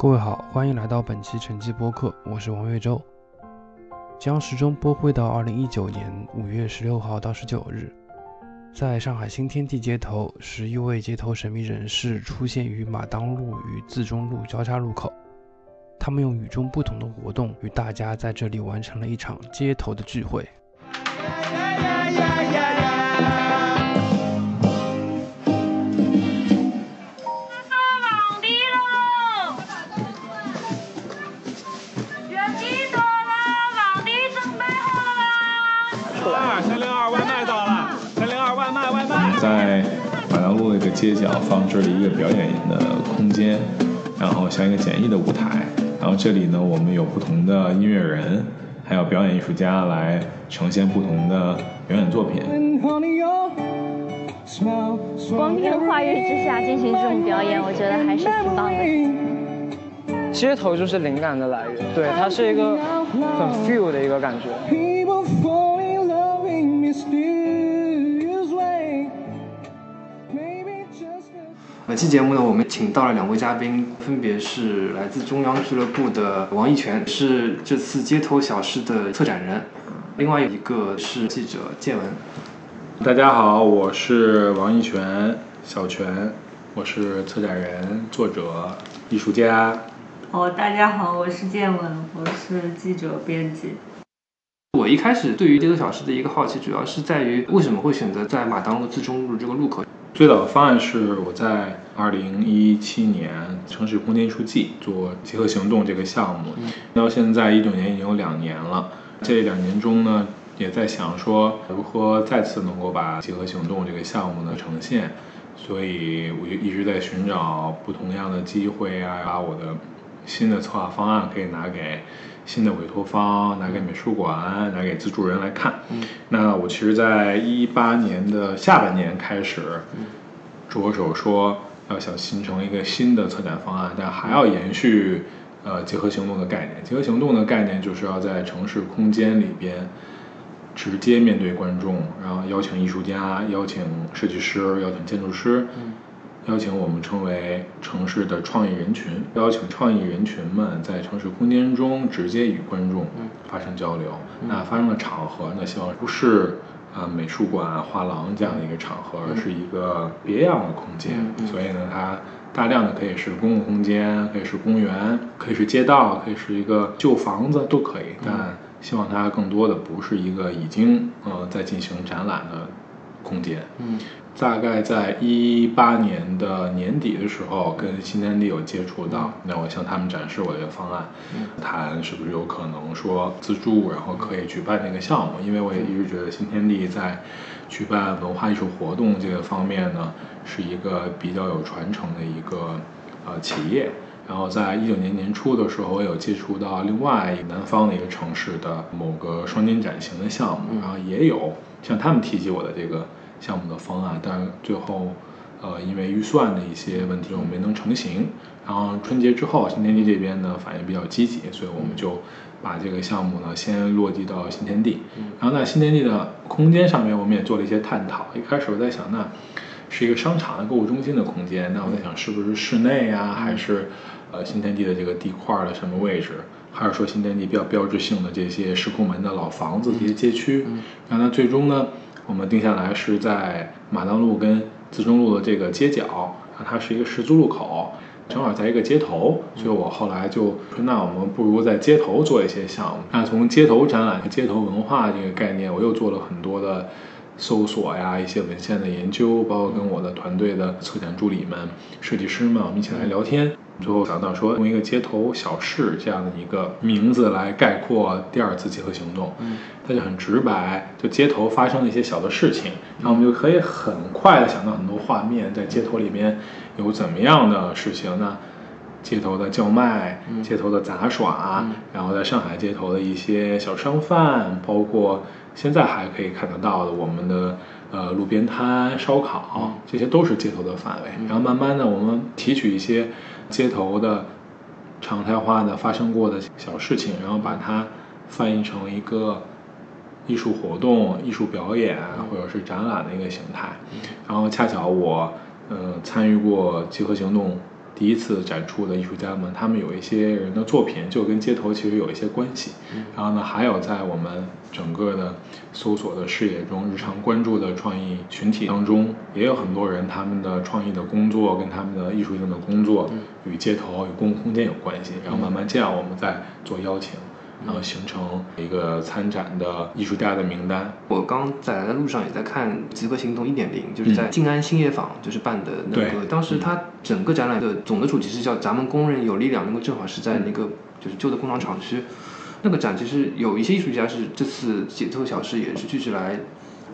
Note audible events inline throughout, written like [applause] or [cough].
各位好，欢迎来到本期晨记播客，我是王岳洲。将时钟拨回到二零一九年五月十六号到十九日，在上海新天地街头，十一位街头神秘人士出现于马当路与自忠路交叉路口。他们用与众不同的活动，与大家在这里完成了一场街头的聚会。街角放置了一个表演的空间，然后像一个简易的舞台，然后这里呢，我们有不同的音乐人，还有表演艺术家来呈现不同的表演作品。光天化日之下进行这种表演，我觉得还是挺棒的。街头就是灵感的来源，对，它是一个很 feel 的一个感觉。本期节目呢，我们请到了两位嘉宾，分别是来自中央俱乐部的王一泉，是这次街头小事的策展人；另外一个是记者建文。大家好，我是王一泉，小泉，我是策展人、作者、艺术家。哦，大家好，我是建文，我是记者、编辑。我一开始对于街头小事的一个好奇，主要是在于为什么会选择在马当路自中路这个路口。最早的方案是我在二零一七年城市空间艺术季做结合行动这个项目，到现在一九年已经有两年了。这两年中呢，也在想说如何再次能够把结合行动这个项目呢呈现，所以我就一直在寻找不同样的机会啊，把我的新的策划方案可以拿给。新的委托方拿给美术馆，拿给资助人来看。那我其实，在一八年的下半年开始，着手说要想形成一个新的策展方案，但还要延续呃结合行动的概念。结合行动的概念就是要在城市空间里边直接面对观众，然后邀请艺术家、邀请设计师、邀请建筑师。邀请我们称为城市的创意人群，邀请创意人群们在城市空间中直接与观众发生交流。那发生的场合呢，希望不是啊美术馆、画廊这样的一个场合，而是一个别样的空间。所以呢，它大量的可以是公共空间，可以是公园，可以是街道，可以是一个旧房子，都可以。但希望它更多的不是一个已经呃在进行展览的空间。嗯。大概在一八年的年底的时候，跟新天地有接触到，那我向他们展示我这个方案，谈是不是有可能说资助，然后可以举办这个项目。因为我也一直觉得新天地在举办文化艺术活动这个方面呢，是一个比较有传承的一个呃企业。然后在一九年年初的时候，我有接触到另外南方的一个城市的某个双年展型的项目，然后也有向他们提及我的这个。项目的方案，但最后，呃，因为预算的一些问题，我们没能成型。然后春节之后，新天地这边呢反应比较积极，所以我们就把这个项目呢先落地到新天地。然后在新天地的空间上面，我们也做了一些探讨。一开始我在想，那是一个商场的购物中心的空间，那我在想是不是室内啊，还是呃新天地的这个地块的什么位置，还是说新天地比较标志性的这些石库门的老房子这些街区？然后呢，最终呢？我们定下来是在马当路跟自中路的这个街角，它是一个十字路口，正好在一个街头，所以我后来就说，那我们不如在街头做一些项目。那从街头展览和街头文化这个概念，我又做了很多的搜索呀，一些文献的研究，包括跟我的团队的策展助理们、设计师们，我们一起来聊天。最后想到说，用一个街头小事这样的一个名字来概括第二次集合行动，嗯，它就很直白，就街头发生的一些小的事情，然后我们就可以很快的想到很多画面，在街头里面有怎么样的事情呢？街头的叫卖，街头的杂耍，然后在上海街头的一些小商贩，包括现在还可以看得到的我们的呃路边摊、烧烤，这些都是街头的范围。然后慢慢的，我们提取一些。街头的常态化的发生过的小事情，然后把它翻译成一个艺术活动、艺术表演或者是展览的一个形态。然后恰巧我呃参与过集合行动第一次展出的艺术家们，他们有一些人的作品就跟街头其实有一些关系。然后呢，还有在我们整个的搜索的视野中，日常关注的创意群体当中，也有很多人他们的创意的工作跟他们的艺术性的工作与街头与公共空间有关系。然后慢慢这样，我们再做邀请。然后形成一个参展的艺术家的名单。我刚在来的路上也在看《极客行动一点零》，就是在静安兴业坊就是办的那个。当时它整个展览的总的主题是叫“咱们工人有力量”，那个正好是在那个就是旧的工厂厂区。那个展其实有一些艺术家是这次解特小事也是聚集来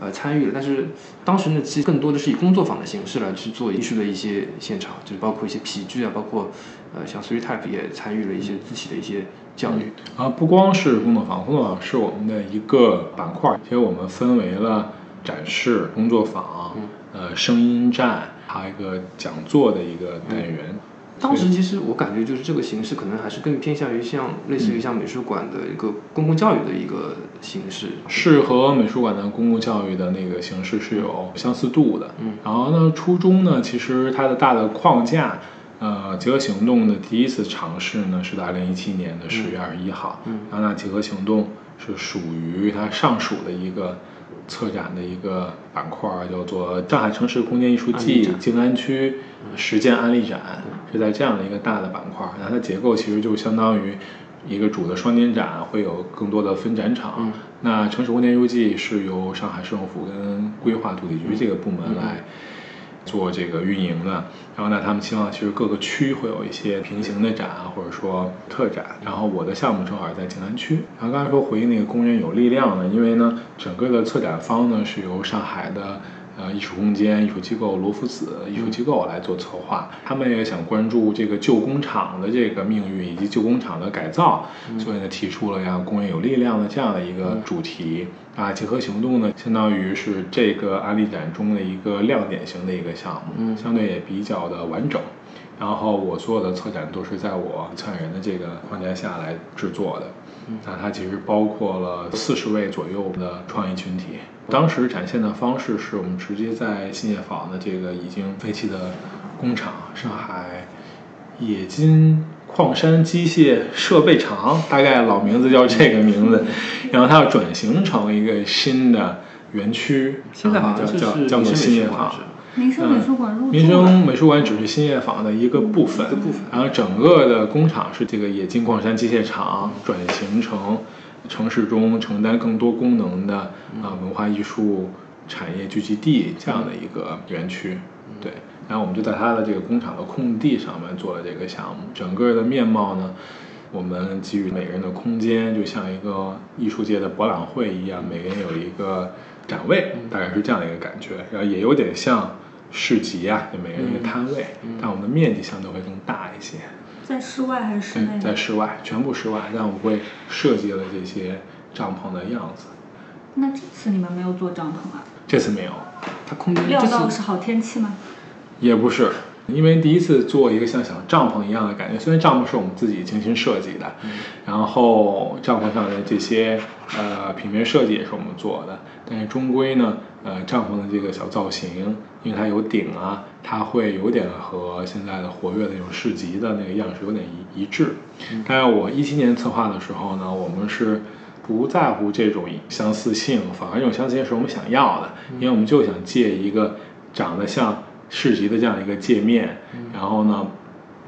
呃参与了，但是当时呢其实更多的是以工作坊的形式来去做艺术的一些现场，就是包括一些皮具啊，包括呃像 Three Type 也参与了一些自己的一些。教育啊，不光是工作坊，工作坊是我们的一个板块。其实我们分为了展示、工作坊、呃声音站，还有一个讲座的一个单元。当时其实我感觉就是这个形式可能还是更偏向于像类似于像美术馆的一个公共教育的一个形式，是和美术馆的公共教育的那个形式是有相似度的。嗯，然后呢，初中呢，其实它的大的框架。呃，集合行动的第一次尝试呢，是在二零一七年的十月二十一号。嗯，然后呢，集合行动是属于它上属的一个策展的一个板块，叫做上海城市空间艺术季静安区实践案例展，是在这样的一个大的板块。那它结构其实就相当于一个主的双年展，会有更多的分展场。那城市空间艺术季是由上海市政府跟规划土地局这个部门来。做这个运营的，然后呢，他们希望其实各个区会有一些平行的展啊，或者说特展。然后我的项目正好在静安区。然后刚才说回应那个工人有力量呢，因为呢，整个的策展方呢是由上海的。呃，艺术空间、艺术机构罗夫子艺术机构来做策划，他们也想关注这个旧工厂的这个命运以及旧工厂的改造，所以呢，提出了让工业有力量的这样的一个主题啊。结合行动呢，相当于是这个案例展中的一个亮点型的一个项目，相对也比较的完整。然后我所有的策展都是在我策展人的这个框架下来制作的，那它其实包括了四十位左右的创意群体。当时展现的方式是我们直接在新业坊的这个已经废弃的工厂——上海冶金矿山机械设备厂，大概老名字叫这个名字。[laughs] 然后它要转型成一个新的园区，现在好像叫叫做新业坊。民生美术馆入民生美术馆只是新业坊的一个部分，部分。然后整个的工厂是这个冶金矿山机械厂转型成。城市中承担更多功能的啊文化艺术产业聚集地这样的一个园区，对，然后我们就在它的这个工厂的空地上面做了这个项目。整个的面貌呢，我们给予每个人的空间，就像一个艺术界的博览会一样，每个人有一个展位，大概是这样的一个感觉。然后也有点像市集啊，就每个人一个摊位，但我们的面积相对会更大一些。在室外还是室内？在室外，全部室外。但我们会设计了这些帐篷的样子。那这次你们没有做帐篷啊？这次没有，它空间料到是好天气吗？也不是，因为第一次做一个像小帐篷一样的感觉。虽然帐篷是我们自己精心设计的，然后帐篷上的这些呃平面设计也是我们做的，但是终归呢，呃，帐篷的这个小造型。因为它有顶啊，它会有点和现在的活跃的那种市集的那个样式有点一一致。但是我一七年策划的时候呢，我们是不在乎这种相似性，反而这种相似性是我们想要的，因为我们就想借一个长得像市集的这样一个界面，然后呢。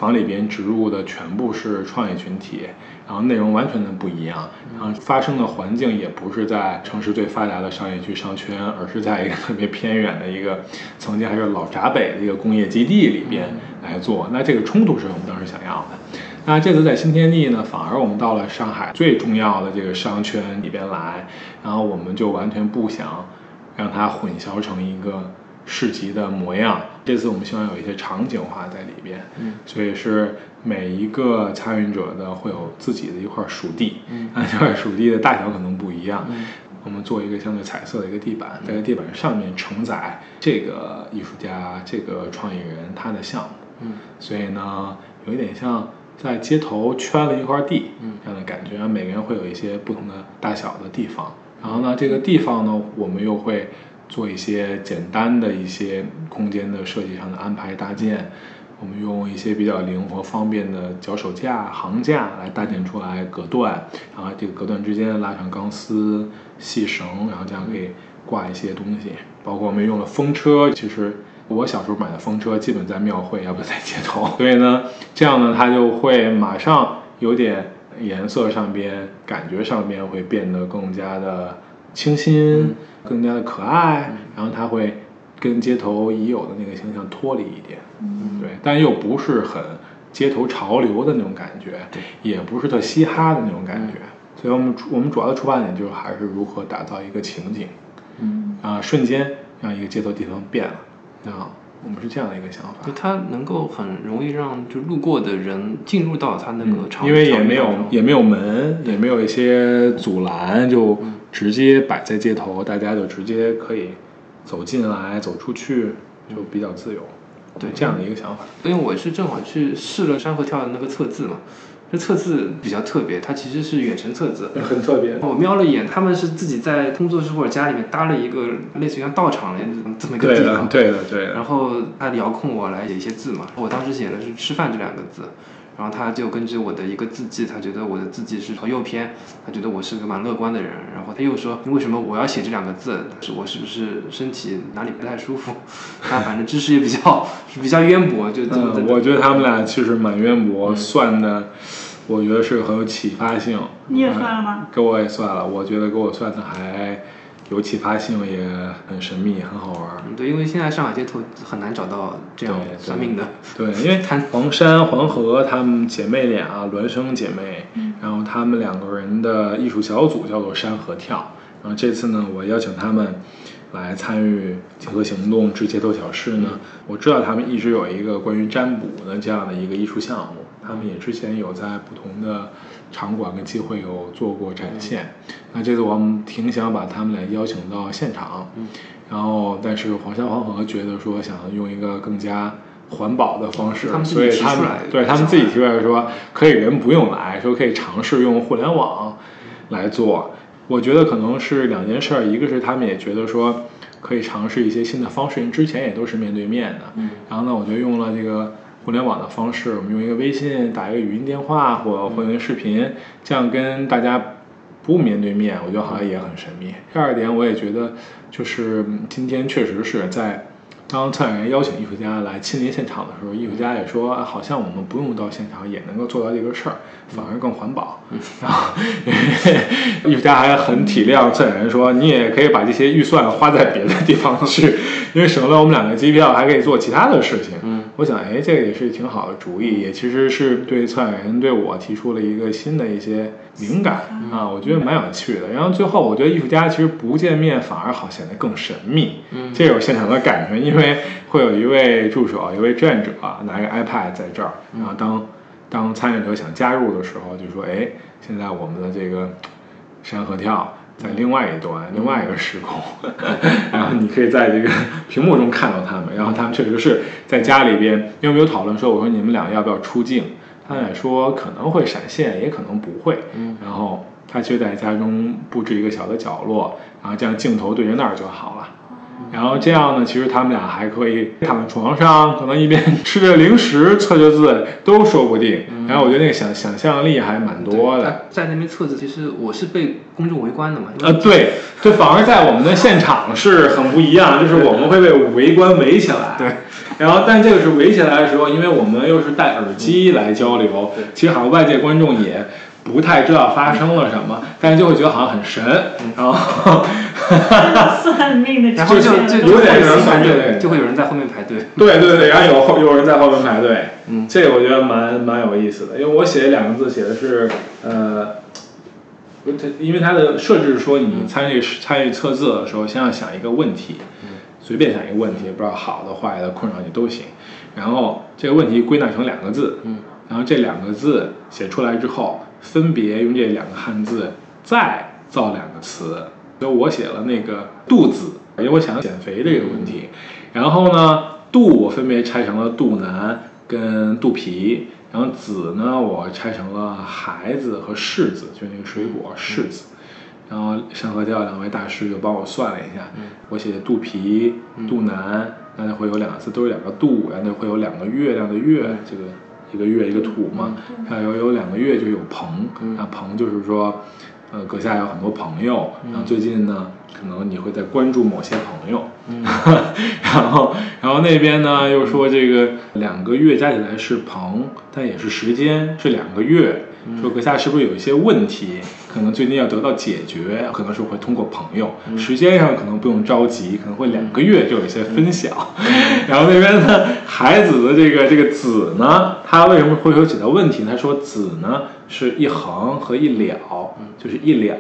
往里边植入的全部是创业群体，然后内容完全的不一样，然后发生的环境也不是在城市最发达的商业区商圈，而是在一个特别偏远的一个曾经还是老闸北的一个工业基地里边来做。那这个冲突是我们当时想要的。那这次在新天地呢，反而我们到了上海最重要的这个商圈里边来，然后我们就完全不想让它混淆成一个。市集的模样，这次我们希望有一些场景化在里边，嗯，所以是每一个参与者的会有自己的一块属地，嗯，那这块属地的大小可能不一样，嗯，我们做一个相对彩色的一个地板，在地板上面承载这个艺术家、这个创意人他的项目，嗯，所以呢，有一点像在街头圈了一块地，嗯，这样的感觉，每个人会有一些不同的大小的地方，然后呢，这个地方呢，我们又会。做一些简单的一些空间的设计上的安排搭建，我们用一些比较灵活方便的脚手架、行架来搭建出来隔断，然后这个隔断之间拉上钢丝、细绳，然后这样可以挂一些东西。包括我们用了风车，其实我小时候买的风车基本在庙会，要不在街头。[laughs] 所以呢，这样呢，它就会马上有点颜色上边、感觉上边会变得更加的清新，更加的可爱，然后它会。跟街头已有的那个形象脱离一点，嗯，对，但又不是很街头潮流的那种感觉，对，也不是特嘻哈的那种感觉，所以我们我们主要的出发点就是还是如何打造一个情景，嗯，啊，瞬间让一个街头地方变了，啊，我们是这样的一个想法，就它能够很容易让就路过的人进入到它那个场，因为也没有也没有门，也没有一些阻拦，就直接摆在街头，大家就直接可以。走进来，走出去就比较自由，对这样的一个想法。因为我是正好去试了山河跳的那个测字嘛，这测字比较特别，它其实是远程测字，很特别。我瞄了一眼，他们是自己在工作室或者家里面搭了一个类似于像道场的这么一个地方，对的，对的。然后他遥控我来写一些字嘛，我当时写的是“吃饭”这两个字。然后他就根据我的一个字迹，他觉得我的字迹是朝右偏，他觉得我是个蛮乐观的人。然后他又说，为什么我要写这两个字？是我是不是身体哪里不太舒服？[laughs] 他反正知识也比较比较渊博，就嗯，我觉得他们俩其实蛮渊博，算的，我觉得是很有启发性。你也算了吗？给我也算了，我觉得给我算的还。有启发性，也很神秘，很好玩。对，因为现在上海街头很难找到这样算命的。对，因为 [laughs] 黄山黄河她们姐妹俩孪生姐妹，然后她们两个人的艺术小组叫做山河跳。然后这次呢，我邀请他们来参与结合行动之街头小事呢。我知道他们一直有一个关于占卜的这样的一个艺术项目，他们也之前有在不同的。场馆跟机会有做过展现，那这次我们挺想把他们俩邀请到现场，然后但是黄山黄河觉得说想用一个更加环保的方式，所以他们对他们自己提出来说可以人不用来说可以尝试用互联网来做，我觉得可能是两件事儿，一个是他们也觉得说可以尝试一些新的方式，因为之前也都是面对面的，然后呢，我觉得用了这个。互联网的方式，我们用一个微信打一个语音电话，或或用一个视频，这样跟大家不面对面，我觉得好像也很神秘。第二点，我也觉得就是今天确实是在。当策展人邀请艺术家来亲临现场的时候，艺术家也说，好像我们不用到现场也能够做到这个事儿，反而更环保。[laughs] 然后艺术家还很体谅策展人，说你也可以把这些预算花在别的地方去，因为省了我们两个机票，还可以做其他的事情。嗯，我想，哎，这个也是挺好的主意，也其实是对策展人对我提出了一个新的一些灵感啊，我觉得蛮有趣的。然后最后，我觉得艺术家其实不见面反而好显得更神秘，嗯，这有现场的感觉，因为。因为会有一位助手，一位志愿者拿一个 iPad 在这儿，然后当当参与者想加入的时候，就说：“哎，现在我们的这个山河跳在另外一端，另外一个时空，[laughs] 然后你可以在这个屏幕中看到他们。然后他们确实是在家里边，因为没有讨论说，我说你们俩要不要出镜？他俩说可能会闪现，也可能不会。嗯然后他就在家中布置一个小的角落，然后这样镜头对着那儿就好了。”然后这样呢，其实他们俩还可以躺在床上，可能一边吃着零食，测着字都说不定。然后我觉得那个想想象力还蛮多的。在那边测字，其实我是被公众围观的嘛。呃，对，就反而在我们的现场是很不一样，[laughs] 就是我们会被围观围起来。对。然后，但这个是围起来的时候，因为我们又是戴耳机来交流，其实好像外界观众也不太知道发生了什么，但是就会觉得好像很神。然后。算命的，然后就就有点人排队，就会有人在后面排队。对对对，然后有后有人在后面排队。嗯，这个我觉得蛮蛮有意思的，因为我写两个字，写的是呃，它因为它的设置是说，你参与参与测字的时候，先要想一个问题，随便想一个问题，不知道好的坏的困扰你都行。然后这个问题归纳成两个字，嗯，然后这两个字写出来之后，分别用这两个汉字再造两个词。所以我写了那个肚子，因为我想减肥这个问题。然后呢，肚我分别拆成了肚腩跟肚皮，然后子呢我拆成了孩子和柿子，就是那个水果柿子。然后山河教两位大师就帮我算了一下，我写肚皮、肚腩、那就会有两个字，都是两个肚，然后会有两个月亮的月，这个一个月一个土嘛，还有有两个月就有朋，那朋就是说，呃阁下有很多朋友，然后最近呢，可能你会在关注某些朋友，[laughs] 然后然后那边呢又说这个两个月加起来是朋，但也是时间是两个月，说阁下是不是有一些问题？可能最近要得到解决，可能是会通过朋友，时间上可能不用着急，可能会两个月就有一些分享。然后那边呢，孩子的这个这个子呢，他为什么会有几道问题？他说子呢是一横和一了，就是一了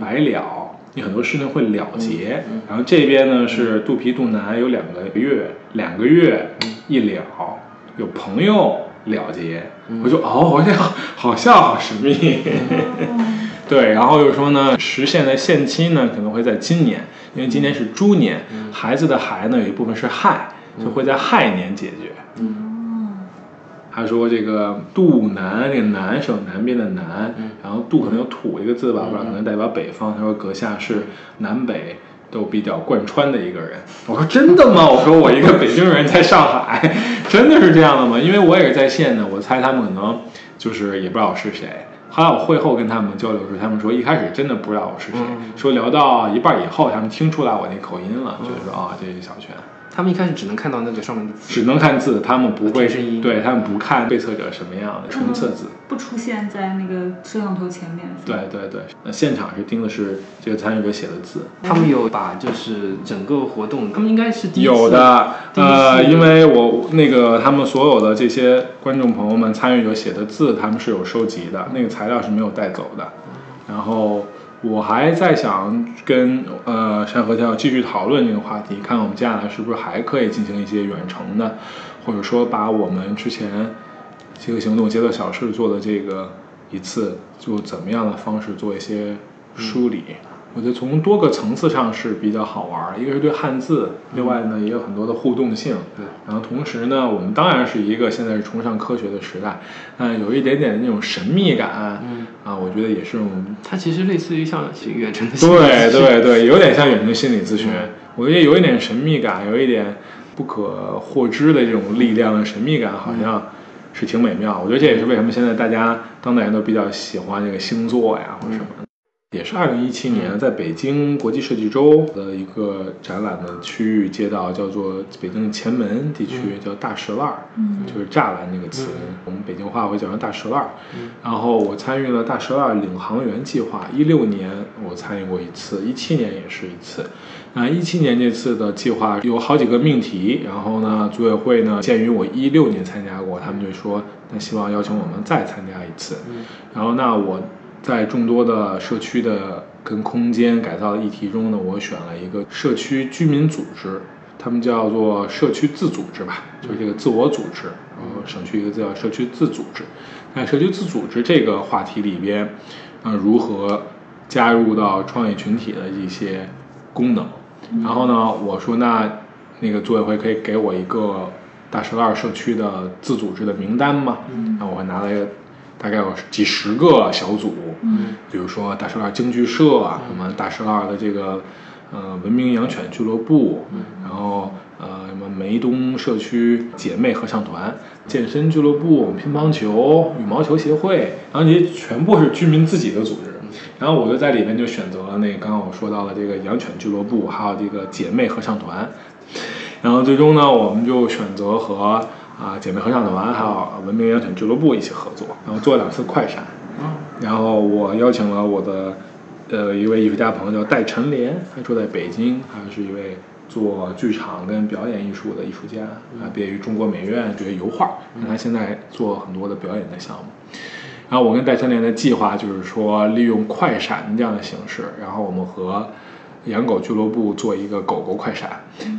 百了，你很多事情会了结。然后这边呢是肚皮肚腩有两个月，两个月一了，有朋友了结。我就哦，我这好像好神秘。[laughs] 对，然后又说呢，实现的限期呢可能会在今年，因为今年是猪年，孩子的孩呢有一部分是亥，就会在亥年解决。他说这个肚南，这个南是有南边的南，然后肚可能有土一个字吧，不知道可能代表北方。他说阁下是南北都比较贯穿的一个人。我说真的吗？我说我一个北京人在上海，[laughs] 真的是这样的吗？因为我也是在线的，我猜他们可能就是也不知道我是谁。后来我会后跟他们交流时，他们说一开始真的不知道我是谁，说聊到一半以后，他们听出来我那口音了，觉得说啊，这是小泉。他们一开始只能看到那个上面的字，只能看字，他们不会声音对他们不看被测者什么样的纯测字。不出现在那个摄像头前面。对对对，那现场是盯的是这个参与者写的字。他们有把就是整个活动，他们应该是第一次有的，呃，因为我那个他们所有的这些观众朋友们参与者写的字，他们是有收集的，那个材料是没有带走的。然后我还在想跟呃山河跳继续讨论这个话题，看我们接下来是不是还可以进行一些远程的，或者说把我们之前这个行动接到小事做的这个一次，就怎么样的方式做一些梳理。我觉得从多个层次上是比较好玩儿，一个是对汉字，另外呢也有很多的互动性。对，然后同时呢，我们当然是一个现在是崇尚科学的时代，但有一点点那种神秘感，嗯啊，我觉得也是我们它其实类似于像远程的心理对对对，有点像远程心理咨询嗯，我觉得有一点神秘感，有一点不可获知的这种力量的神秘感，好像是挺美妙。我觉得这也是为什么现在大家当代人都比较喜欢这个星座呀或者什么的。也是二零一七年，在北京国际设计周的一个展览的区域街道，叫做北京前门地区，叫大石栏儿，嗯就是栅栏那个词，我们北京话会叫成大石栏儿。然后我参与了大石栏领航员计划，一六年我参与过一次，一七年也是一次。那一七年这次的计划有好几个命题，然后呢，组委会呢，鉴于我一六年参加过，他们就说，那希望邀请我们再参加一次。然后那我在众多的社区的跟空间改造的议题中呢，我选了一个社区居民组织，他们叫做社区自组织吧，就是这个自我组织，然后省去一个字叫社区自组织。那社区自组织这个话题里边，呃，如何加入到创业群体的一些功能？然后呢，我说那那个组委会可以给我一个大石栏社区的自组织的名单吗？然后我会拿了一个大概有几十个小组，嗯，比如说大石栏京剧社啊，什么大石栏的这个呃文明养犬俱乐部，然后呃什么梅东社区姐妹合唱团、健身俱乐部、乒乓球、羽毛球协会，然后这些全部是居民自己的组织。然后我就在里面就选择了那刚刚我说到的这个养犬俱乐部，还有这个姐妹合唱团。然后最终呢，我们就选择和啊姐妹合唱团还有文明养犬俱乐部一起合作，然后做了两次快闪。然后我邀请了我的呃一位艺术家朋友叫戴晨莲，他住在北京，他是一位做剧场跟表演艺术的艺术家，啊，毕业于中国美院学油画，那他现在做很多的表演的项目。然后我跟戴晨莲的计划就是说，利用快闪这样的形式，然后我们和养狗俱乐部做一个狗狗快闪，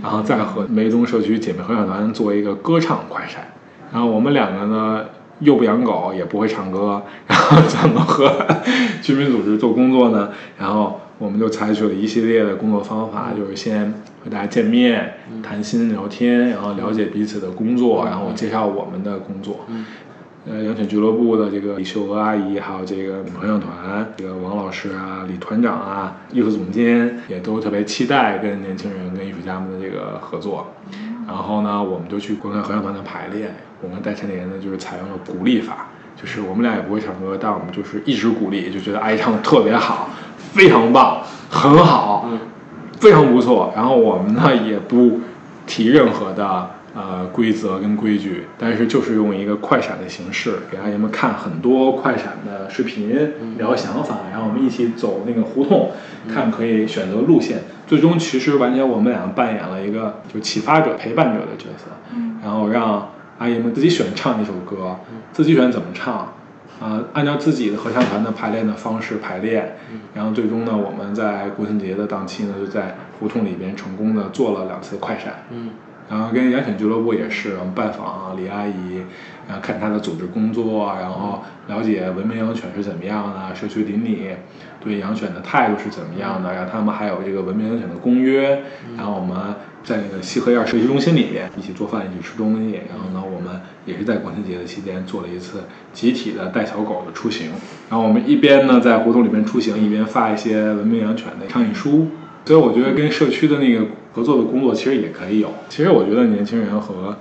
然后再和梅东社区姐妹合唱团做一个歌唱快闪。然后我们两个呢，又不养狗，也不会唱歌，然后怎么和 [laughs] 居民组织做工作呢？然后我们就采取了一系列的工作方法，就是先和大家见面、谈心、聊天，然后了解彼此的工作，然后介绍我们的工作。呃，养犬俱乐部的这个李秀娥阿姨，还有这个合唱团这个王老师啊、李团长啊、艺术总监也都特别期待跟年轻人、跟艺术家们的这个合作。然然后呢，我们就去观看合唱团的排练。我们戴晨莲呢，就是采用了鼓励法，就是我们俩也不会唱歌，但我们就是一直鼓励，就觉得阿姨唱的特别好，非常棒，很好，非常不错。然后我们呢也不提任何的呃规则跟规矩，但是就是用一个快闪的形式给阿姨们看很多快闪的视频，聊想法，然后我们一起走那个胡同，看可以选择路线。最终其实完全我们俩扮演了一个就启发者、陪伴者的角色，然后让阿姨们自己选唱一首歌，自己选怎么唱，啊，按照自己的合唱团的排练的方式排练，然后最终呢，我们在国庆节的档期呢，就在胡同里边成功的做了两次快闪，嗯，然后跟养犬俱乐部也是，我们拜访李阿姨，然后看她的组织工作，然后了解文明养犬是怎么样的，社区邻里对养犬的态度是怎么样的，然后他们还有这个文明养犬的公约，然后我们。在那个西河院社区中心里面一起做饭，一起吃东西。然后呢，我们也是在国庆节的期间做了一次集体的带小狗的出行。然后我们一边呢在胡同里面出行，一边发一些文明养犬的倡议书。所以我觉得跟社区的那个合作的工作其实也可以有。其实我觉得年轻人和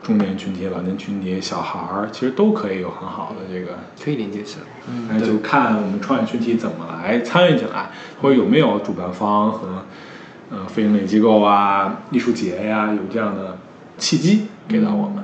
中年群体、老年群体、小孩儿其实都可以有很好的这个可以连接起来。嗯，那就看我们创业群体怎么来参与进来，或者有没有主办方和。呃，非营利机构啊，艺术节呀，有这样的契机给到我们。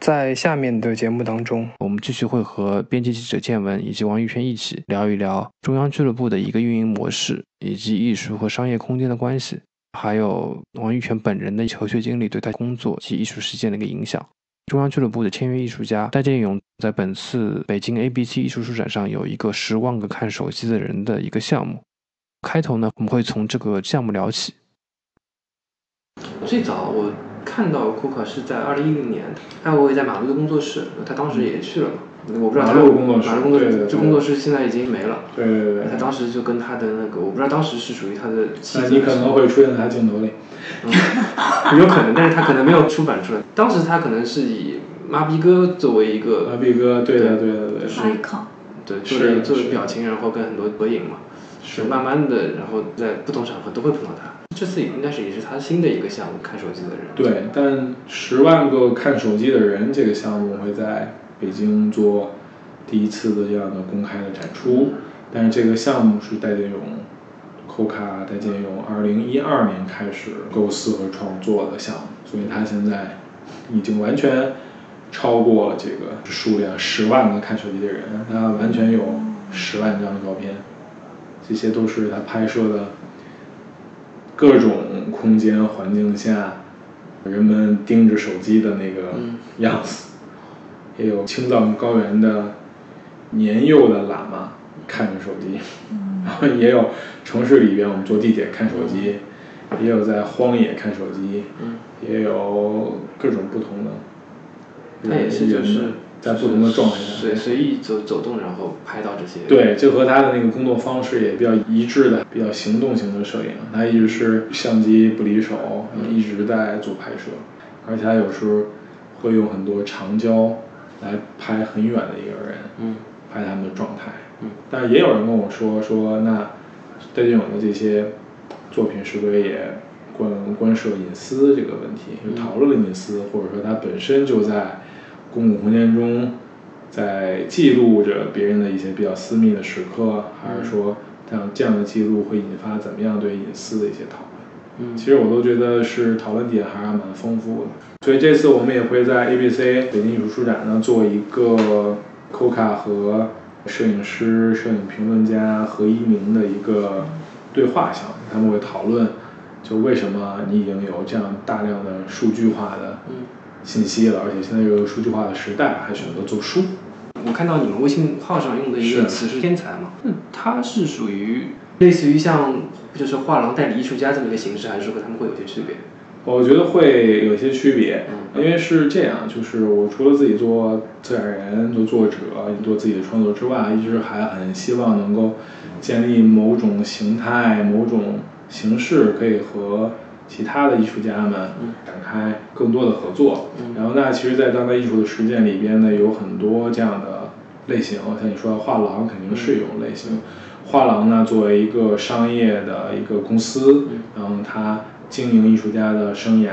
在下面的节目当中，我们继续会和编辑记者建文以及王玉轩一起聊一聊中央俱乐部的一个运营模式，以及艺术和商业空间的关系，还有王玉泉本人的求学经历对他工作及艺术实践的一个影响。中央俱乐部的签约艺术家戴建勇在本次北京 ABC 艺术书展上有一个十万个看手机的人的一个项目。开头呢，我们会从这个项目聊起。最早我看到库克是在二零一零年，艾薇在马路的工作室，他当时也去了，我不知道他马路工作室，马路工作室，这工作室现在已经没了。对对对。他当时就跟他的那个，我不知道当时是属于他的。那你可能会出现在他镜头里。有可能，但是他可能没有出版出来。当时他可能是以妈逼哥作为一个。妈逼哥，对的对的对。是。对，做做表情，然后跟很多合影嘛。是。慢慢的，然后在不同场合都会碰到他。这次应该是也是他新的一个项目，看手机的人。对，但十万个看手机的人这个项目会在北京做第一次的这样的公开的展出。但是这个项目是戴建勇、扣卡戴建勇二零一二年开始构思和创作的项目，所以他现在已经完全超过了这个数量十万个看手机的人，他完全有十万张的照片，这些都是他拍摄的。各种空间环境下，人们盯着手机的那个样子，也有青藏高原的年幼的喇嘛看着手机，然后也有城市里边我们坐地铁看手机，也有在荒野看手机，也有各种不同的。他也是就是。在不同的状态下，随随意走走动，然后拍到这些。对，就和他的那个工作方式也比较一致的，比较行动型的摄影。他一直是相机不离手，一直在做拍摄，而且他有时候会用很多长焦来拍很远的一个人，嗯，拍他们的状态。嗯，但也有人跟我说说，那戴建勇的这些作品是不是也关关涉隐私这个问题？就讨论了隐私，或者说他本身就在。公共空间中，在记录着别人的一些比较私密的时刻，还是说像这样的记录会引发怎么样对隐私的一些讨论？嗯，其实我都觉得是讨论点还是蛮丰富的。所以这次我们也会在 ABC 北京艺术书展呢做一个 COCA 和摄影师、摄影评论家何一鸣的一个对话项目，他们会讨论就为什么你已经有这样大量的数据化的。信息了，而且现在又有数据化的时代，还选择做书。我看到你们微信号上用的一个词是“天才”嘛？嗯，它是属于类似于像就是画廊代理艺术家这么一个形式，还是说和他们会有些区别？我觉得会有些区别，因为是这样，就是我除了自己做自然人、做作者、做自己的创作之外，一直还很希望能够建立某种形态、某种形式，可以和。其他的艺术家们展开更多的合作，然后那其实，在当代艺术的实践里边呢，有很多这样的类型。像你说画廊肯定是一种类型，画廊呢作为一个商业的一个公司，然后它经营艺术家的生涯，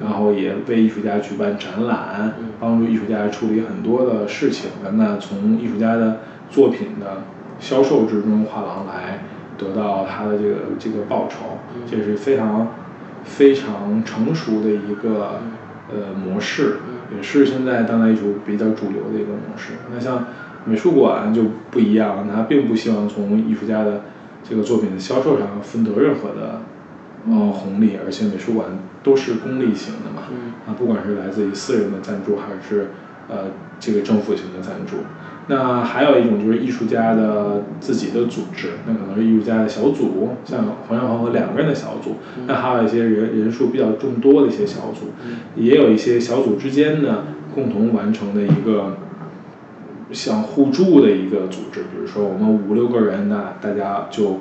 然后也为艺术家举办展览，帮助艺术家处理很多的事情。那从艺术家的作品的销售之中，画廊来得到他的这个这个报酬，这是非常非常成熟的一个呃模式，也是现在当代艺术比较主流的一个模式。那像美术馆就不一样，他并不希望从艺术家的这个作品的销售上分得任何的呃红利，而且美术馆都是公利型的嘛，啊，不管是来自于私人的赞助还是呃这个政府型的赞助。那还有一种就是艺术家的自己的组织，那可能是艺术家的小组，像黄小黄和两个人的小组。那还有一些人人数比较众多的一些小组，也有一些小组之间呢共同完成的一个像互助的一个组织。比如说我们五六个人呢，大家就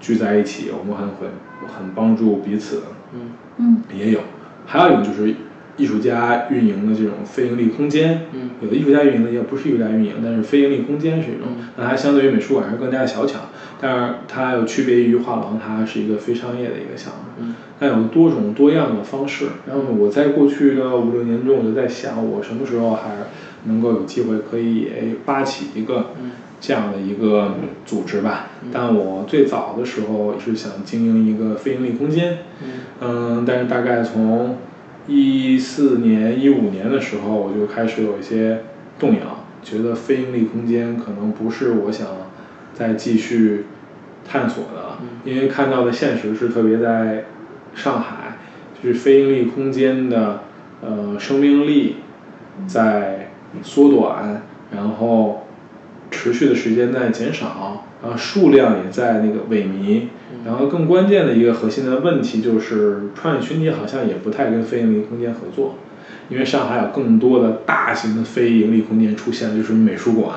聚在一起，我们很会很帮助彼此。嗯嗯，也有。还有一种就是。艺术家运营的这种非盈利空间，嗯，有的艺术家运营的也不是艺术家运营，但是非盈利空间是一种，那它相对于美术馆是更加的小巧，但是它有区别于画廊，它是一个非商业的一个项目，嗯，它有多种多样的方式。然后我在过去的五六年中，我就在想，我什么时候还能够有机会可以发起一个这样的一个组织吧？但我最早的时候是想经营一个非盈利空间，嗯，但是大概从一四年、一五年的时候，我就开始有一些动摇，觉得非盈利空间可能不是我想再继续探索的，因为看到的现实是，特别在上海，就是非盈利空间的呃生命力在缩短，然后持续的时间在减少，然后数量也在那个萎靡。然后更关键的一个核心的问题就是，创业群体好像也不太跟非盈利空间合作，因为上海有更多的大型的非盈利空间出现，就是美术馆。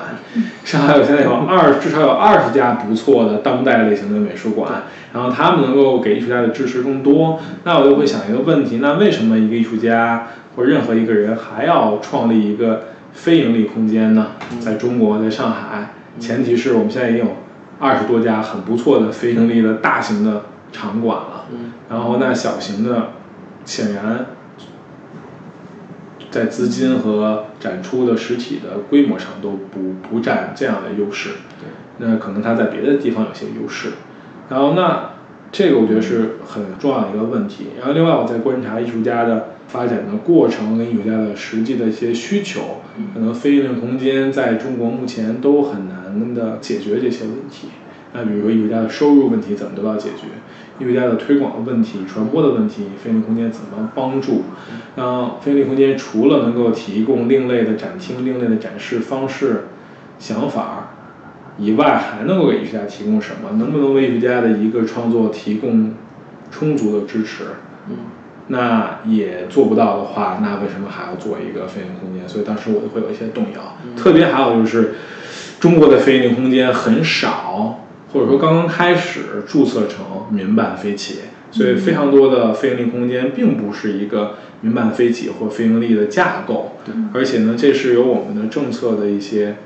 上海有现在有二至少有二十家不错的当代类型的美术馆，然后他们能够给艺术家的支持更多。那我就会想一个问题：那为什么一个艺术家或任何一个人还要创立一个非盈利空间呢？在中国，在上海，前提是我们现在也有。二十多家很不错的非盈利的大型的场馆了，然后那小型的，显然在资金和展出的实体的规模上都不不占这样的优势，那可能它在别的地方有些优势，然后那这个我觉得是很重要的一个问题，然后另外我在观察艺术家的发展的过程跟艺术家的实际的一些需求，可能非盈利空间在中国目前都很难。的解决这些问题，那比如说艺术家的收入问题怎么得到解决？艺术家的推广的问题、传播的问题，非盈利空间怎么帮助？那非盈利空间除了能够提供另类的展厅、另类的展示方式、想法以外，还能够给艺术家提供什么？能不能为艺术家的一个创作提供充足的支持？嗯，那也做不到的话，那为什么还要做一个非盈利空间？所以当时我就会有一些动摇。特别还有就是。中国的非盈利空间很少，或者说刚刚开始注册成民办非企，所以非常多的非盈利空间并不是一个民办非企或非盈利的架构。而且呢，这是由我们的政策的一些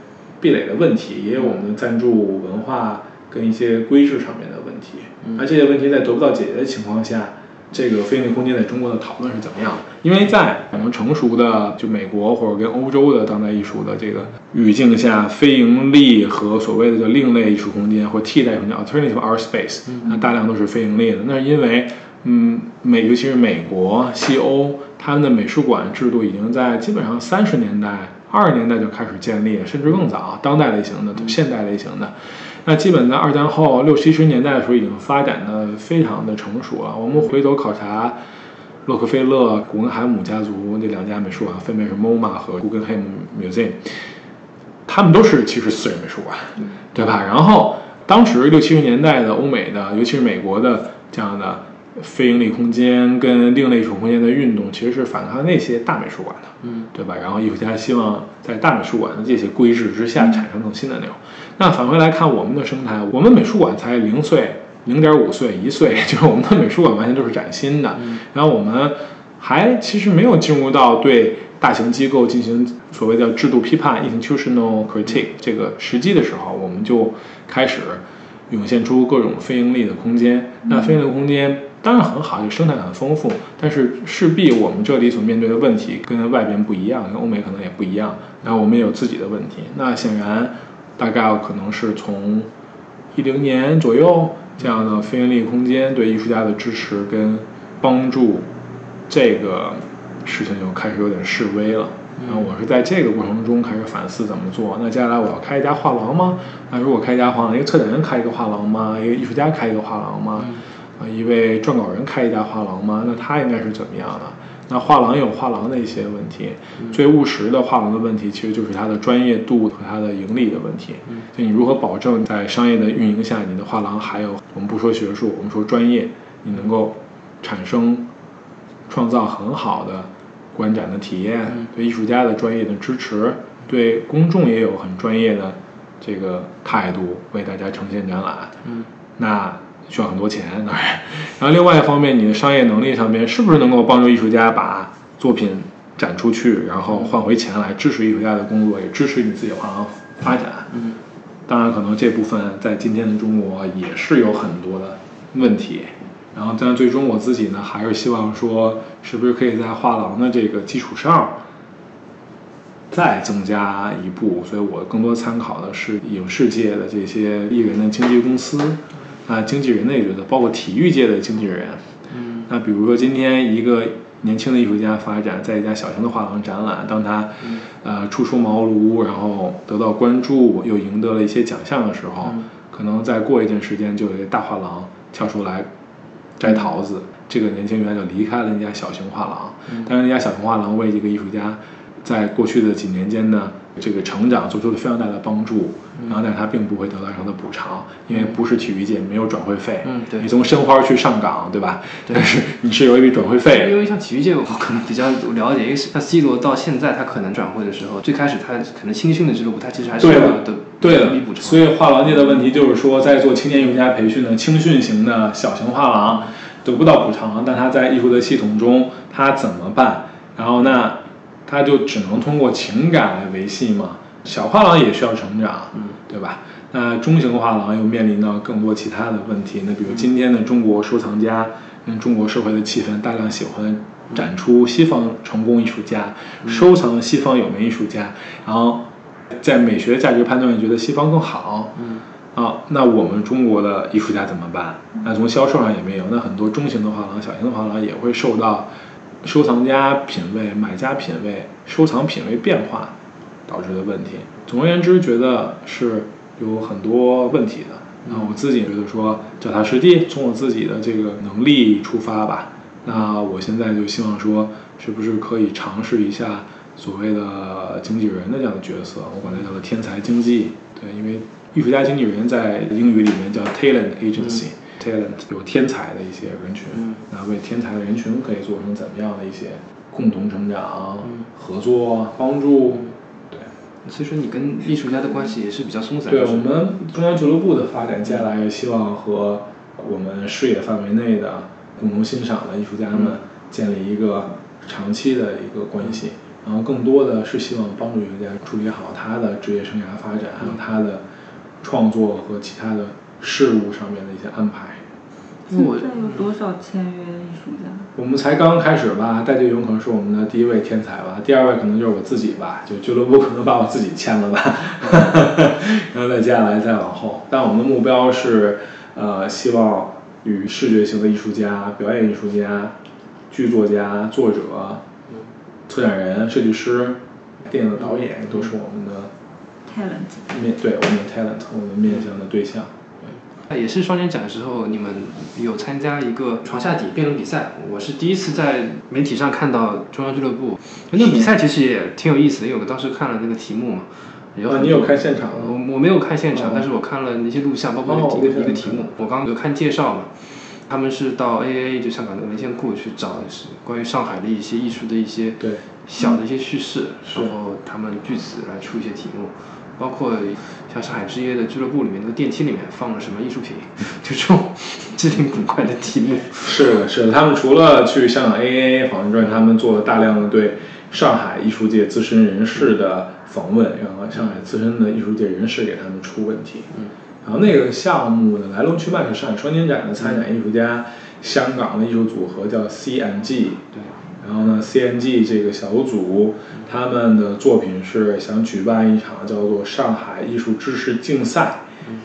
壁垒的问题，也有我们的赞助文化跟一些规制上面的问题。而这些问题在得不到解决的情况下。这个非盈利空间在中国的讨论是怎么样的？因为在可能成熟的就美国或者跟欧洲的当代艺术的这个语境下，非盈利和所谓的叫另类艺术空间或替代空间 （alternative art space） 那大量都是非盈利的。那是因为，嗯，美尤其是美国、西欧，他们的美术馆制度已经在基本上三十年代、二十年代就开始建立，甚至更早，当代类型的、现代类型的。那基本在二战后六七十年代的时候已经发展的非常的成熟了。我们回头考察洛克菲勒、古根海姆家族那两家美术馆，分别是 MoMA 和 Guggenheim Museum，他们都是其实私人美术馆，对吧？然后当时六七十年代的欧美的，尤其是美国的这样的。非盈利空间跟另类艺术空间的运动，其实是反抗那些大美术馆的，嗯，对吧？然后艺术家希望在大美术馆的这些规制之下产生更新的内容。那返回来看我们的生态，我们美术馆才零岁、零点五岁、一岁，就是我们的美术馆完全都是崭新的。然后我们还其实没有进入到对大型机构进行所谓的制度批判 （institutional critique） 这个时机的时候，我们就开始涌现出各种非盈利的空间。那非盈利空间。当然很好，就生态很丰富，但是势必我们这里所面对的问题跟外边不一样，跟欧美可能也不一样。然后我们也有自己的问题。那显然，大概可能是从一零年左右这样的非盈利空间对艺术家的支持跟帮助，这个事情就开始有点示威了。那我是在这个过程中开始反思怎么做。那接下来我要开一家画廊吗？那如果开一家画廊，一个策展人开一个画廊吗？一个艺术家开一个画廊吗？啊，一位撰稿人开一家画廊吗？那他应该是怎么样的？那画廊有画廊的一些问题，最务实的画廊的问题其实就是它的专业度和它的盈利的问题。就你如何保证在商业的运营下，你的画廊还有我们不说学术，我们说专业，你能够产生创造很好的。观展的体验，对艺术家的专业的支持，对公众也有很专业的这个态度，为大家呈现展览。嗯，那需要很多钱，当然。然后另外一方面，你的商业能力上面是不是能够帮助艺术家把作品展出去，然后换回钱来支持艺术家的工作，也支持你自己画廊发展？嗯，当然，可能这部分在今天的中国也是有很多的问题。然后，但最终我自己呢，还是希望说，是不是可以在画廊的这个基础上再增加一步？所以我更多参考的是影视界的这些艺人的经纪公司啊，经纪人的也觉得，包括体育界的经纪人。嗯，那比如说今天一个年轻的艺术家发展在一家小型的画廊展览，当他呃初出茅庐，然后得到关注，又赢得了一些奖项的时候，可能再过一段时间，就有一大画廊跳出来。摘桃子，这个年轻人就离开了那家小型画廊。但是那家小型画廊为这个艺术家，在过去的几年间呢，这个成长做出了非常大的帮助。然后，但是他并不会得到什么的补偿，因为不是体育界没有转会费。嗯，对。你从申花去上港，对吧？但是你是有一笔转会费。因为像体育界，我可能比较了解，因为像 C 罗到现在他可能转会的时候，最开始他可能青训的俱乐部，他其实还是有的，对的。补偿。所以画廊界的问题就是说，在做青年艺术家培训的青训型的小型画廊。得不到补偿，但他在艺术的系统中，他怎么办？然后那他就只能通过情感来维系嘛。小画廊也需要成长，嗯，对吧？那中型画廊又面临到更多其他的问题。那比如今天的中国收藏家跟中国社会的气氛，大量喜欢展出西方成功艺术家，收藏西方有名艺术家，然后在美学价值判断也觉得西方更好，嗯。啊，那我们中国的艺术家怎么办？那从销售上也没有。那很多中型的画廊、小型的画廊也会受到收藏家品味、买家品味、收藏品味变化导致的问题。总而言之，觉得是有很多问题的。那我自己觉得说，脚踏实地，从我自己的这个能力出发吧。那我现在就希望说，是不是可以尝试一下所谓的经纪人的这样的角色？我管它叫做天才经纪。对，因为。艺术家经纪人在英语里面叫 talent agency agency，talent 有天才的一些人群，那为天才的人群可以做成怎么样的一些共同成长、合作、帮助？对，所以说你跟艺术家的关系也是比较松散。对我们中央俱乐部的发展，接下来希望和我们视野范围内的共同欣赏的艺术家们建立一个长期的一个关系，然后更多的是希望帮助艺术家处理好他的职业生涯发展，还有他的。创作和其他的事物上面的一些安排。现在有多少签约艺术家？我们才刚开始吧，戴季勇可能是我们的第一位天才吧，第二位可能就是我自己吧，就俱乐部可能把我自己签了吧，[laughs] 然后再接下来再往后。但我们的目标是，呃，希望与视觉型的艺术家、表演艺术家、剧作家、作者、策展人、设计师、电影的导演都是我们的。talent 面对我们的 talent，我们面向的对象，也是双年展的时候，你们有参加一个床下底辩论比赛。我是第一次在媒体上看到中央俱乐部，那比赛其实也挺有意思的，因为我当时看了那个题目嘛。啊，你有看现场？我我没有看现场，但是我看了那些录像，包括一个一个题目。我刚刚有看介绍嘛，他们是到 AAA 就香港那个文献库去找关于上海的一些艺术的一些对小的一些叙事，然后他们据此来出一些题目。包括像上海之夜的俱乐部里面那个电梯里面放了什么艺术品，[laughs] 就这种奇灵古怪的题目。是的，是的，他们除了去香港 AA 访问之外，他们做了大量的对上海艺术界资深人士的访问，然后上海资深的艺术界人士给他们出问题。嗯，然后那个项目的来龙去脉是上海双年展的参展艺术家香港的艺术组合叫 CMG 对，然后呢，CNG 这个小组他们的作品是想举办一场叫做上海艺术知识竞赛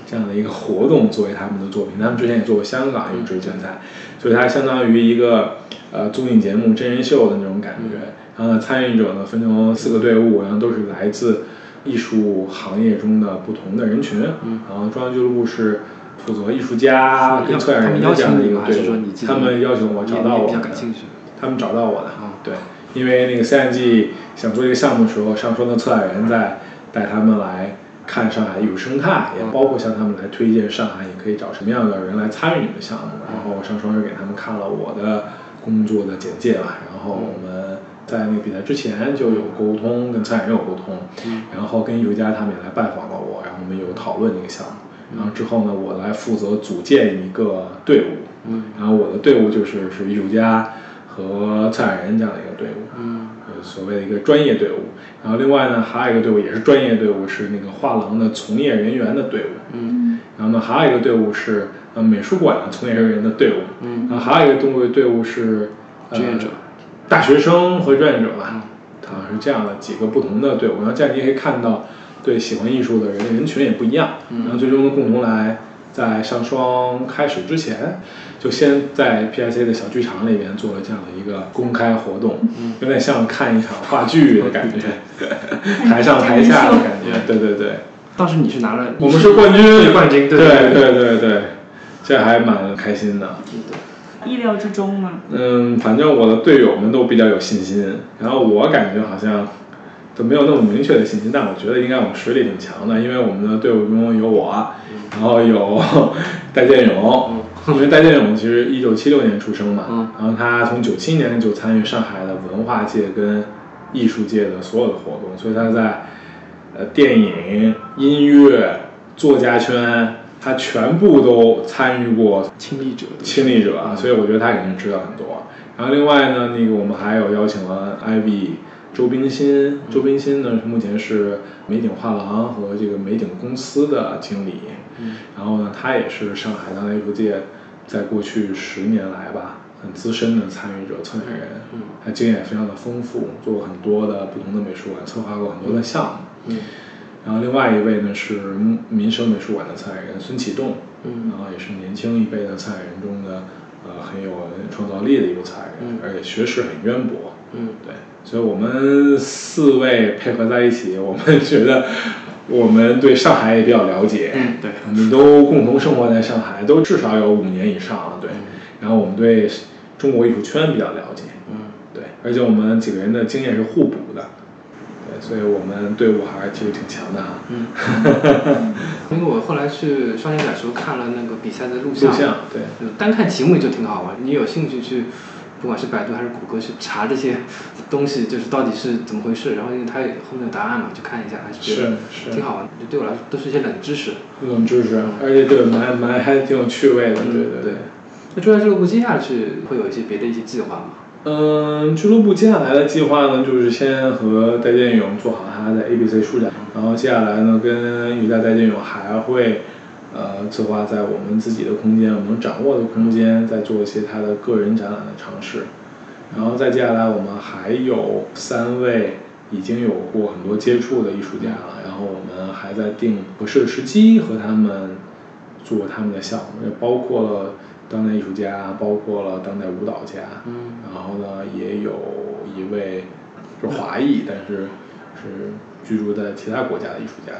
这样的一个活动作为他们的作品。他们之前也做过香港艺术知识竞赛，所以它相当于一个呃综艺节目真人秀的那种感觉。然后呢，参与者呢分成四个队伍，然后都是来自艺术行业中的不同的人群。然后中央俱乐部是负责艺术家跟策展人的这样的一个队伍。他们邀请我找到我，他们找到我的。对，因为那个 CNG 想做这个项目的时候，上双的策展人在带他们来看上海艺术生态，也包括向他们来推荐上海也可以找什么样的人来参与你的项目。然后上双是给他们看了我的工作的简介吧，然后我们。在那个比赛之前就有沟通，跟策展人有沟通，然后跟艺术家他们也来拜访了我，然后我们有讨论这个项目，然后之后呢，我来负责组建一个队伍，然后我的队伍就是是艺术家和策展人这样的一个队伍，嗯，所谓的一个专业队伍，然后另外呢还有一个队伍也是专业队伍，是那个画廊的从业人员的队伍，嗯，然后呢还有一个队伍是呃美术馆的从业人员的队伍，嗯，然后还有一个队伍队伍是志愿者。大学生和志愿者吧，好像是这样的几个不同的队伍。然后这样你可以看到，对喜欢艺术的人人群也不一样。然后最终共同来在上双开始之前，就先在 PIC 的小剧场里边做了这样的一个公开活动，有点像看一场话剧的感觉，[laughs] 台上台下的感觉。对对对。当时你是拿了，我们是冠军，冠军。对对对对，这还蛮开心的。意料之中吗？嗯，反正我的队友们都比较有信心，然后我感觉好像都没有那么明确的信心，但我觉得应该我们实力挺强的，因为我们的队伍中有我，然后有 [laughs] 戴建勇，因为戴建勇其实一九七六年出生嘛，然后他从九七年就参与上海的文化界跟艺术界的所有的活动，所以他在呃电影、音乐、作家圈。他全部都参与过亲历者，亲历者啊，所以我觉得他肯定知道很多。然后另外呢，那个我们还有邀请了 Ivy 周冰心，周冰心呢目前是美景画廊和这个美景公司的经理。嗯。然后呢，他也是上海当代艺术界在过去十年来吧很资深的参与者、策展人。嗯。他经验非常的丰富，做过很多的不同的美术馆，策划过很多的项目。嗯。然后另外一位呢是民生美术馆的策展人孙启栋，嗯，然后也是年轻一辈的策展人中的呃很有创造力的一个策展人，而且学识很渊博，嗯，对，所以我们四位配合在一起，[laughs] 我们觉得我们对上海也比较了解，嗯，对，我们都共同生活在上海，都至少有五年以上了，对，然后我们对中国艺术圈比较了解，嗯，对，而且我们几个人的经验是互补的。对。所以我们队伍还是其实挺强的啊。嗯，[laughs] 因为我后来去双年展时候看了那个比赛的录像，录像对，单看题目就挺好玩。你有兴趣去，不管是百度还是谷歌去查这些东西，就是到底是怎么回事。然后因为它后面有答案嘛，就看一下还是觉得挺好玩。对我来说都是一些冷知识。冷知识，而且对蛮蛮还挺有趣味的。对对对。那除了俱乐部接下去会有一些别的一些计划吗？嗯，俱乐部接下来的计划呢，就是先和戴建勇做好他的 ABC 书展，然后接下来呢，跟与戴戴建勇还会，呃，策划在我们自己的空间，我们掌握的空间，再做一些他的个人展览的尝试，然后再接下来我们还有三位已经有过很多接触的艺术家了，然后我们还在定合适的时机和他们做他们的项目，也包括了。当代艺术家包括了当代舞蹈家，嗯，然后呢，也有一位是华裔，但是是居住在其他国家的艺术家。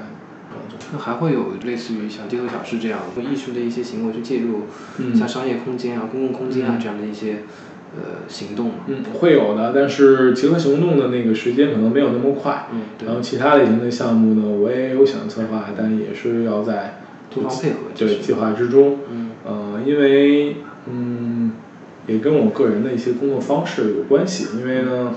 那还会有类似于像街头小事这样用艺术的一些行为去介入，像商业空间啊、公共空间啊这样的一些呃行动吗？嗯，会有的，但是结合行动的那个时间可能没有那么快。嗯，然后其他类型的项目呢，我也有想策划，但也是要在多方配合对计划之中。嗯。呃，因为嗯，也跟我个人的一些工作方式有关系。因为呢，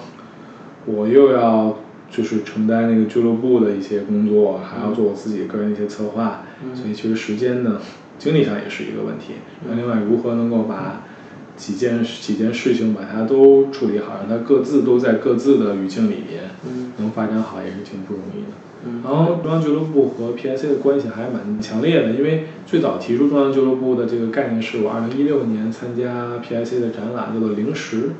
我又要就是承担那个俱乐部的一些工作，还要做我自己个人的一些策划，所以其实时间呢，精力上也是一个问题。那另外，如何能够把几件几件事情把它都处理好，让它各自都在各自的语境里面能发展好，也是挺不容易的。然后中央俱乐部和 PIC 的关系还蛮强烈的，因为最早提出中央俱乐部的这个概念是我2016年参加 PIC 的展览，叫做零食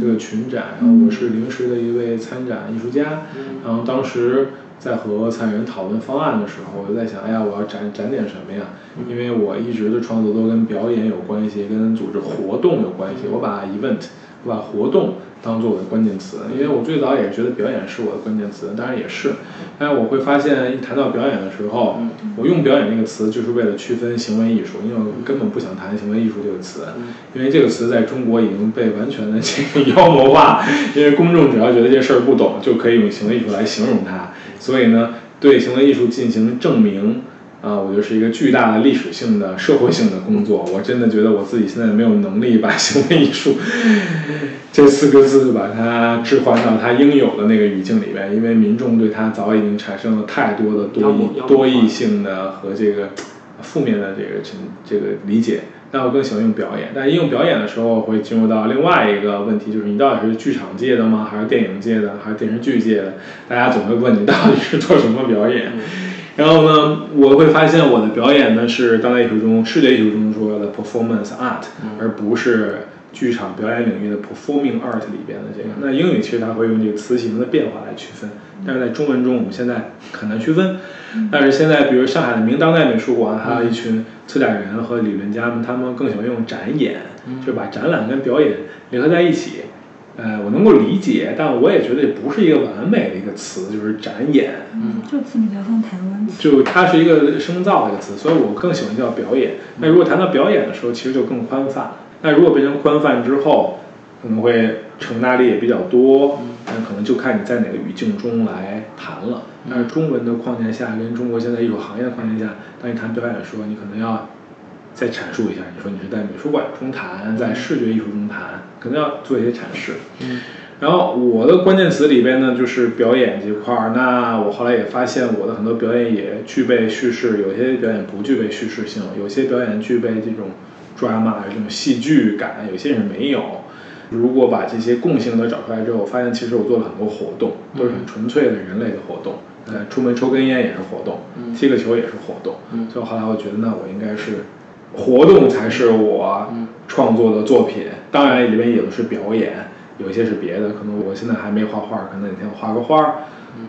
这个群展，然后我是临时的一位参展艺术家，然后当时在和参展人讨论方案的时候，我就在想，哎呀，我要展展点什么呀？因为我一直的创作都跟表演有关系，跟组织活动有关系，我把 event，我把活动。当做我的关键词，因为我最早也觉得表演是我的关键词，当然也是，但是我会发现一谈到表演的时候，我用表演这个词就是为了区分行为艺术，因为我根本不想谈行为艺术这个词，因为这个词在中国已经被完全的这个 [laughs] 妖魔化，因为公众只要觉得这事儿不懂，就可以用行为艺术来形容它，所以呢，对行为艺术进行证明。啊，我觉得是一个巨大的历史性的、社会性的工作。我真的觉得我自己现在没有能力把行为艺术这四个字把它置换到它应有的那个语境里边，因为民众对它早已经产生了太多的多异、多异性的和这个负面的这个这个理解。但我更喜欢用表演。但应用表演的时候，会进入到另外一个问题，就是你到底是剧场界的吗？还是电影界的？还是电视剧界的？大家总会问你到底是做什么表演。然后呢，我会发现我的表演呢是当代艺术中、视觉艺术中说的 performance art，而不是剧场表演领域的 performing art 里边的这个。那英语其实它会用这个词形的变化来区分，但是在中文中我们现在很难区分。但是现在，比如上海的明当代美术馆，还有一群策展人和理论家们，他们更喜欢用展演，就把展览跟表演联合在一起。呃，我能够理解，但我也觉得也不是一个完美的一个词，就是展演。嗯，这个词比较像台湾词。就它是一个生造的一个词，所以我更喜欢叫表演。那如果谈到表演的时候，其实就更宽泛。那如果变成宽泛之后，可能会承纳力也比较多。那可能就看你在哪个语境中来谈了。但是中文的框架下，跟中国现在艺术行业的框架下，当你谈表演的时候，你可能要。再阐述一下，你说你是在美术馆中谈，在视觉艺术中谈，可能要做一些阐释。嗯，然后我的关键词里边呢，就是表演这块儿。那我后来也发现，我的很多表演也具备叙事，有些表演不具备叙事性，有些表演具备这种 drama 这种戏剧感，有些是没有。如果把这些共性都找出来之后，我发现其实我做了很多活动，都是很纯粹的人类的活动。呃，出门抽根烟也是活动，踢个球也是活动。所以后来我觉得，那我应该是。活动才是我创作的作品，当然里面有的是表演，有一些是别的。可能我现在还没画画，可能哪天我画个画。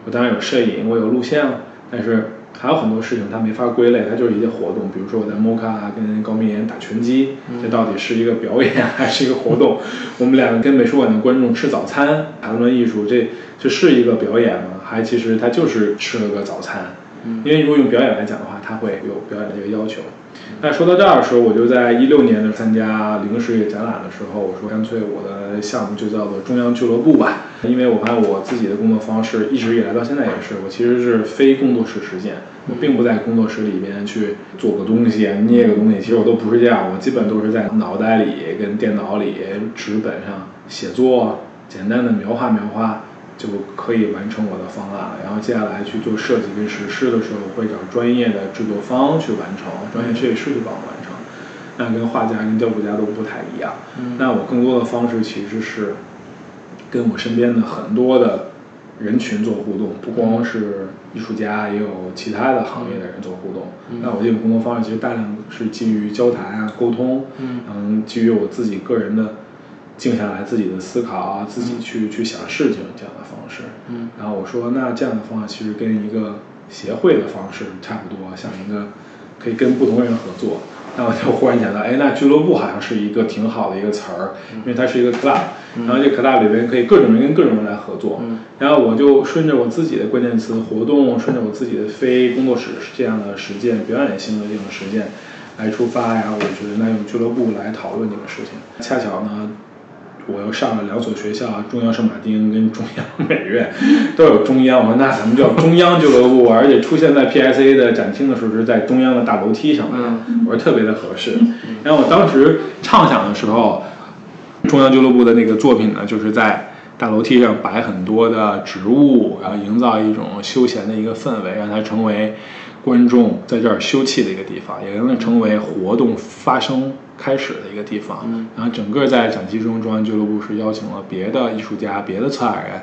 我当然有摄影，我有录像，但是还有很多事情它没法归类，它就是一些活动。比如说我在 MOCA 跟高明岩打拳击，这到底是一个表演还是一个活动？[laughs] 我们两个跟美术馆的观众吃早餐，谈论艺术，这这是一个表演吗？还其实它就是吃了个早餐。因为如果用表演来讲的话，它会有表演的这个要求。那说到这儿的时候，我就在一六年的参加零食业展览的时候，我说干脆我的项目就叫做中央俱乐部吧，因为我发现我自己的工作方式一直以来到现在也是，我其实是非工作室实践，我并不在工作室里边去做个东西啊、捏个东西，其实我都不是这样，我基本都是在脑袋里跟电脑里、纸本上写作，简单的描画描画。就可以完成我的方案了。然后接下来去做设计跟实施的时候，会找专业的制作方去完成，专业设计师去帮我完成。那跟画家、跟雕塑家都不太一样。那我更多的方式其实是跟我身边的很多的人群做互动，不光是艺术家，也有其他的行业的人做互动。那我这种工作方式其实大量是基于交谈啊、沟通，嗯，基于我自己个人的。静下来，自己的思考啊，自己去去想事情这样的方式。嗯，然后我说，那这样的方法其实跟一个协会的方式差不多，像一个可以跟不同人合作。那我就忽然想到，哎，那俱乐部好像是一个挺好的一个词儿，因为它是一个 club，然后这 club 里边可以各种人跟各种人来合作。嗯，然后我就顺着我自己的关键词活动，顺着我自己的非工作室这样的实践、表演性的这种实践来出发呀。我觉得那用俱乐部来讨论这个事情，恰巧呢。我又上了两所学校，中央圣马丁跟中央美院，都有中央。我说那咱们叫中央俱乐部，而且出现在 PSA 的展厅的时候是在中央的大楼梯上嗯，我说特别的合适。然后我当时畅想的时候，中央俱乐部的那个作品呢，就是在大楼梯上摆很多的植物，然后营造一种休闲的一个氛围，让它成为观众在这儿休憩的一个地方，也能成为活动发生。开始的一个地方。然后整个在展期中，中央俱乐部是邀请了别的艺术家、别的策展人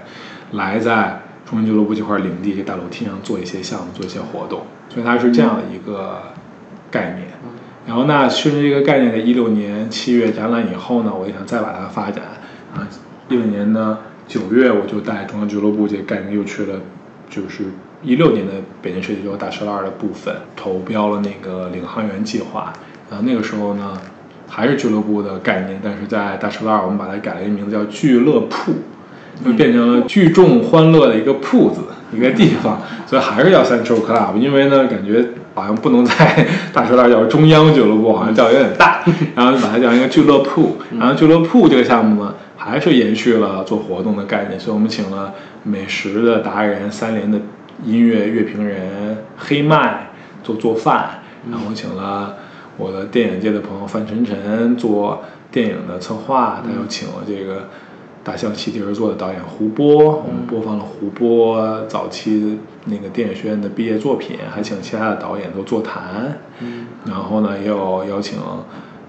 来在中央俱乐部这块领地这大楼梯上做一些项目、做一些活动，所以它是这样的一个概念。然后那顺着这个概念，在一六年七月展览以后呢，我也想再把它发展啊。一六年呢九月，我就带中央俱乐部这个概念又去了，就是一六年的北京设计周大石栏的部分，投标了那个领航员计划。然后那个时候呢，还是俱乐部的概念，但是在大石栏我们把它改了一个名字叫俱乐部，就变成了聚众欢乐的一个铺子 [laughs] 一个地方，所以还是叫 Central Club，因为呢感觉。好像不能在大石栏叫中央俱乐部，好像叫有点大，[laughs] 然后就把它叫一个俱乐部。然后俱乐部这个项目呢，还是延续了做活动的概念，所以我们请了美食的达人、三联的音乐乐评人黑麦做做饭，然后请了我的电影界的朋友范晨晨做电影的策划，他又请了这个。大象席地而坐的导演胡波，我们播放了胡波早期那个电影学院的毕业作品，还请其他的导演都座谈。嗯，然后呢，也有邀请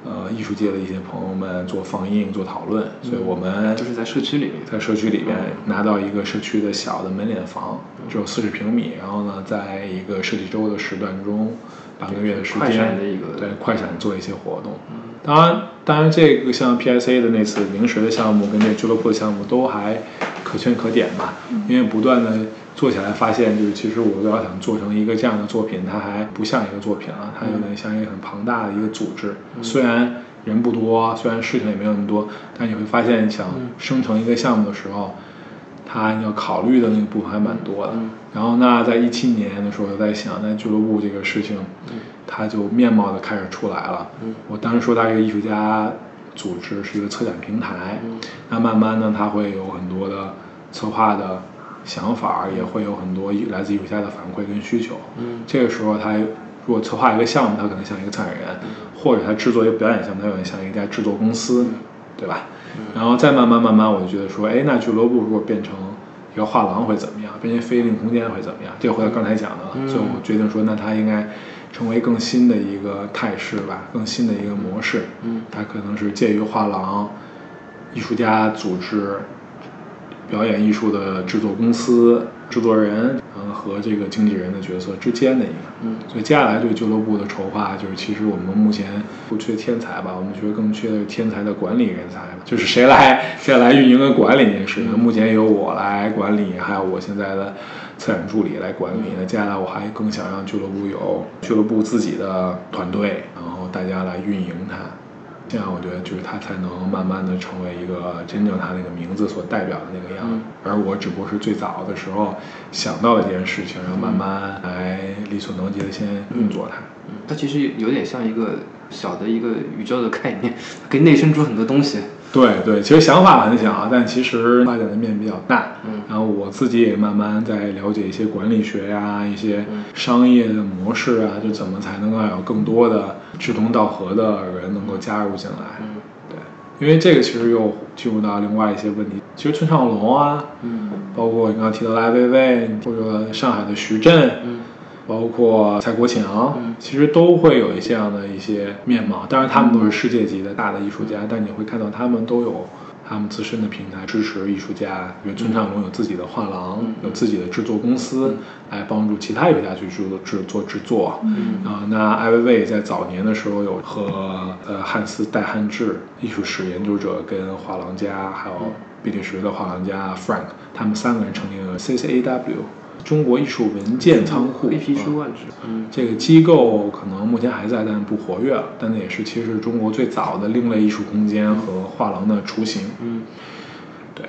呃艺术界的一些朋友们做放映、做讨论。所以我们就是在社区里面，在社区里面拿到一个社区的小的门脸房，只有四十平米。然后呢，在一个设计周的时段中，半个月的时间，对快闪做一些活动。当然，当然，这个像 PSA 的那次零食的项目跟这俱乐部的项目都还可圈可点吧，因为不断的做起来发现，就是其实我要想做成一个这样的作品，它还不像一个作品了，它有点像一个很庞大的一个组织。虽然人不多，虽然事情也没有那么多，但你会发现，想生成一个项目的时候，它要考虑的那个部分还蛮多的。然后那在一七年的时候，我在想，那俱乐部这个事情。它就面貌的开始出来了。我当时说他这个艺术家组织是一个策展平台，那慢慢呢，他会有很多的策划的想法，也会有很多来自艺术家的反馈跟需求。这个时候，他如果策划一个项目，他可能像一个策展人，或者他制作一个表演项目，他有点像一家制作公司，对吧？然后再慢慢慢慢，我就觉得说，哎，那俱乐部如果变成一个画廊会怎么样？变成非营利空间会怎么样？这回到刚才讲的了，所以我决定说，那它应该。成为更新的一个态势吧，更新的一个模式。嗯，它可能是介于画廊、艺术家组织、表演艺术的制作公司、制作人，嗯，和这个经纪人的角色之间的一个。嗯，所以接下来对俱乐部的筹划，就是其实我们目前不缺天才吧，我们觉得更缺的是天才的管理人才，就是谁来谁来运营跟管理这件事情。目前由我来管理，还有我现在的。策展助理来管理，那接下来我还更想让俱乐部有俱乐部自己的团队，然后大家来运营它，这样我觉得就是他才能慢慢的成为一个真正他那个名字所代表的那个样子。而我只不过是最早的时候想到的这件事情，然后慢慢来力所能及的先运作它。它其实有点像一个小的一个宇宙的概念，可以内生出很多东西。对对，其实想法很小，但其实发展的面比较大。嗯，然后我自己也慢慢在了解一些管理学呀，一些商业的模式啊，就怎么才能够有更多的志同道合的人能够加入进来。嗯，对，因为这个其实又进入到另外一些问题。其实村上龙啊，嗯，包括你刚刚提到的艾薇薇，或者上海的徐震，嗯。包括蔡国强，其实都会有一这样的一些面貌。当然，他们都是世界级的大的艺术家，但你会看到他们都有他们自身的平台支持艺术家。比如村上龙有自己的画廊，有自己的制作公司，来帮助其他艺术家去做制作制作。啊，那艾薇薇在早年的时候有和呃汉斯戴汉志艺术史研究者跟画廊家，还有比利时的画廊家 Frank，他们三个人成立了 CCAW。中国艺术文件仓库，嗯，这个机构可能目前还在，但不活跃了。但那也是其实中国最早的另类艺术空间和画廊的雏形。嗯，对，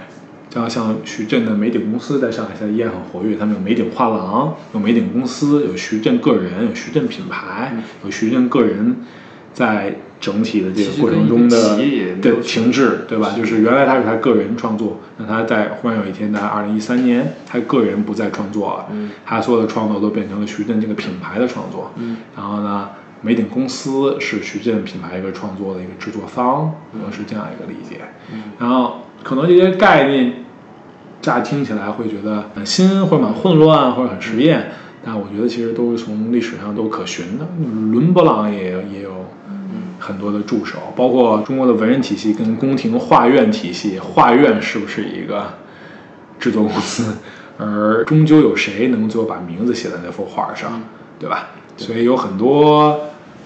像像徐震的美鼎公司在上海现在依然很活跃，他们有美鼎画廊，有美鼎公司，有徐震个人，有徐震品牌，有徐震个人在。整体的这个过程中的的停滞，对吧？就是原来他是他个人创作，那他在忽然有一天，在二零一三年，他个人不再创作了，他所有的创作都变成了徐震这个品牌的创作。然后呢，美鼎公司是徐震品牌一个创作的一个制作方，可能是这样一个理解。然后可能这些概念乍听起来会觉得很新，或者蛮混乱，或者很实验，但我觉得其实都是从历史上都可循的。伦勃朗也也有。很多的助手，包括中国的文人体系跟宫廷画院体系，画院是不是一个制作公司？而终究有谁能最后把名字写在那幅画上，对吧？所以有很多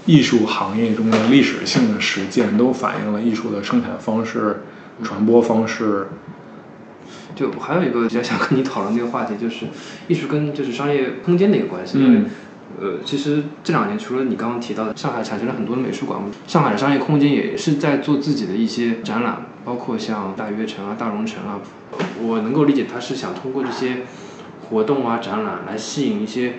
艺术行业中的历史性的实践，都反映了艺术的生产方式、传播方式。就还有一个比较想跟你讨论的一个话题，就是艺术跟就是商业空间的一个关系。因为，呃，其实这两年除了你刚刚提到的，上海产生了很多的美术馆，上海的商业空间也是在做自己的一些展览，包括像大悦城啊、大融城啊。我能够理解他是想通过这些活动啊、展览来吸引一些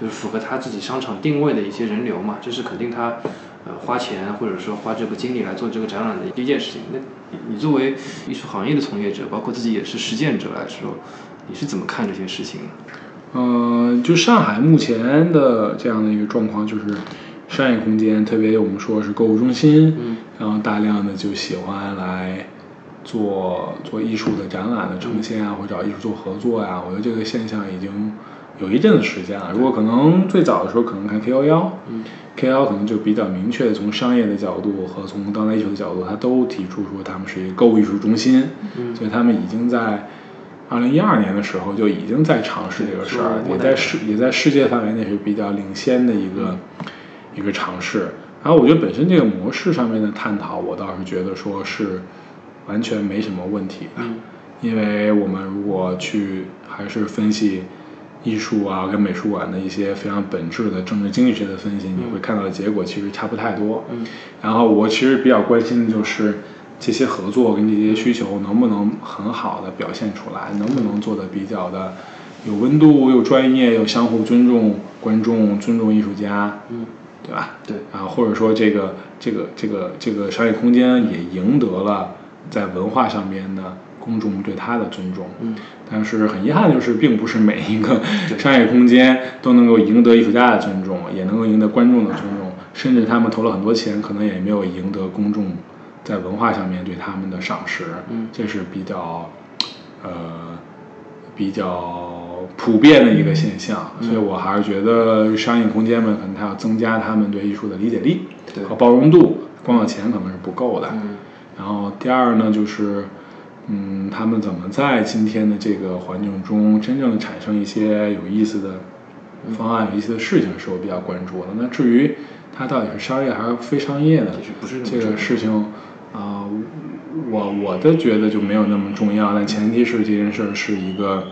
就是符合他自己商场定位的一些人流嘛，这是肯定他呃花钱或者说花这个精力来做这个展览的第一件事情。那你作为艺术行业的从业者，包括自己也是实践者来说，你是怎么看这些事情？嗯，就上海目前的这样的一个状况，就是商业空间，特别我们说是购物中心，嗯，然后大量的就喜欢来。做做艺术的展览的呈现啊，或者找艺术做合作呀，我觉得这个现象已经有一阵子时间了。如果可能最早的时候可能看 K 幺幺，K 幺幺可能就比较明确的从商业的角度和从当代艺术的角度，他都提出说他们是一个购物艺术中心，所以他们已经在二零一二年的时候就已经在尝试这个事儿，也在世也在世界范围内是比较领先的一个一个尝试。然后我觉得本身这个模式上面的探讨，我倒是觉得说是。完全没什么问题的，因为我们如果去还是分析艺术啊跟美术馆的一些非常本质的政治经济学的分析，你会看到的结果其实差不太多。然后我其实比较关心的就是这些合作跟这些需求能不能很好的表现出来，能不能做的比较的有温度、又专业、又相互尊重观众、尊重艺术家，对吧？对。啊，或者说这个这个这个这个商业空间也赢得了。在文化上面的公众对他的尊重，嗯，但是很遗憾就是，并不是每一个商业空间都能够赢得艺术家的尊重，也能够赢得观众的尊重，甚至他们投了很多钱，可能也没有赢得公众在文化上面对他们的赏识，嗯，这是比较，呃，比较普遍的一个现象，所以我还是觉得商业空间们可能他要增加他们对艺术的理解力和包容度，光有钱可能是不够的，嗯。然后第二呢，就是，嗯，他们怎么在今天的这个环境中真正的产生一些有意思的方案、有意思的事情，是我比较关注的。那至于它到底是商业还是非商业的，这个事情啊，我我的觉得就没有那么重要。但前提是这件事是一个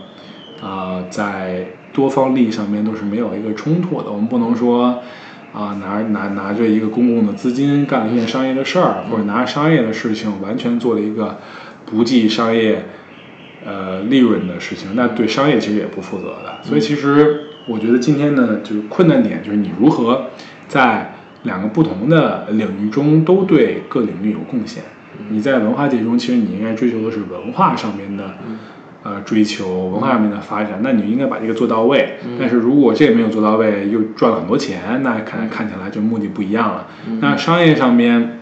啊，在多方利益上面都是没有一个冲突的。我们不能说。啊，拿拿拿着一个公共的资金干了一件商业的事儿，或者拿商业的事情完全做了一个不计商业呃利润的事情，那对商业其实也不负责的。所以其实我觉得今天呢，就是困难点就是你如何在两个不同的领域中都对各领域有贡献。你在文化界中，其实你应该追求的是文化上面的。呃，追求文化上面的发展，那你应该把这个做到位。但是如果这个没有做到位，又赚了很多钱，那看看起来就目的不一样了。那商业上面，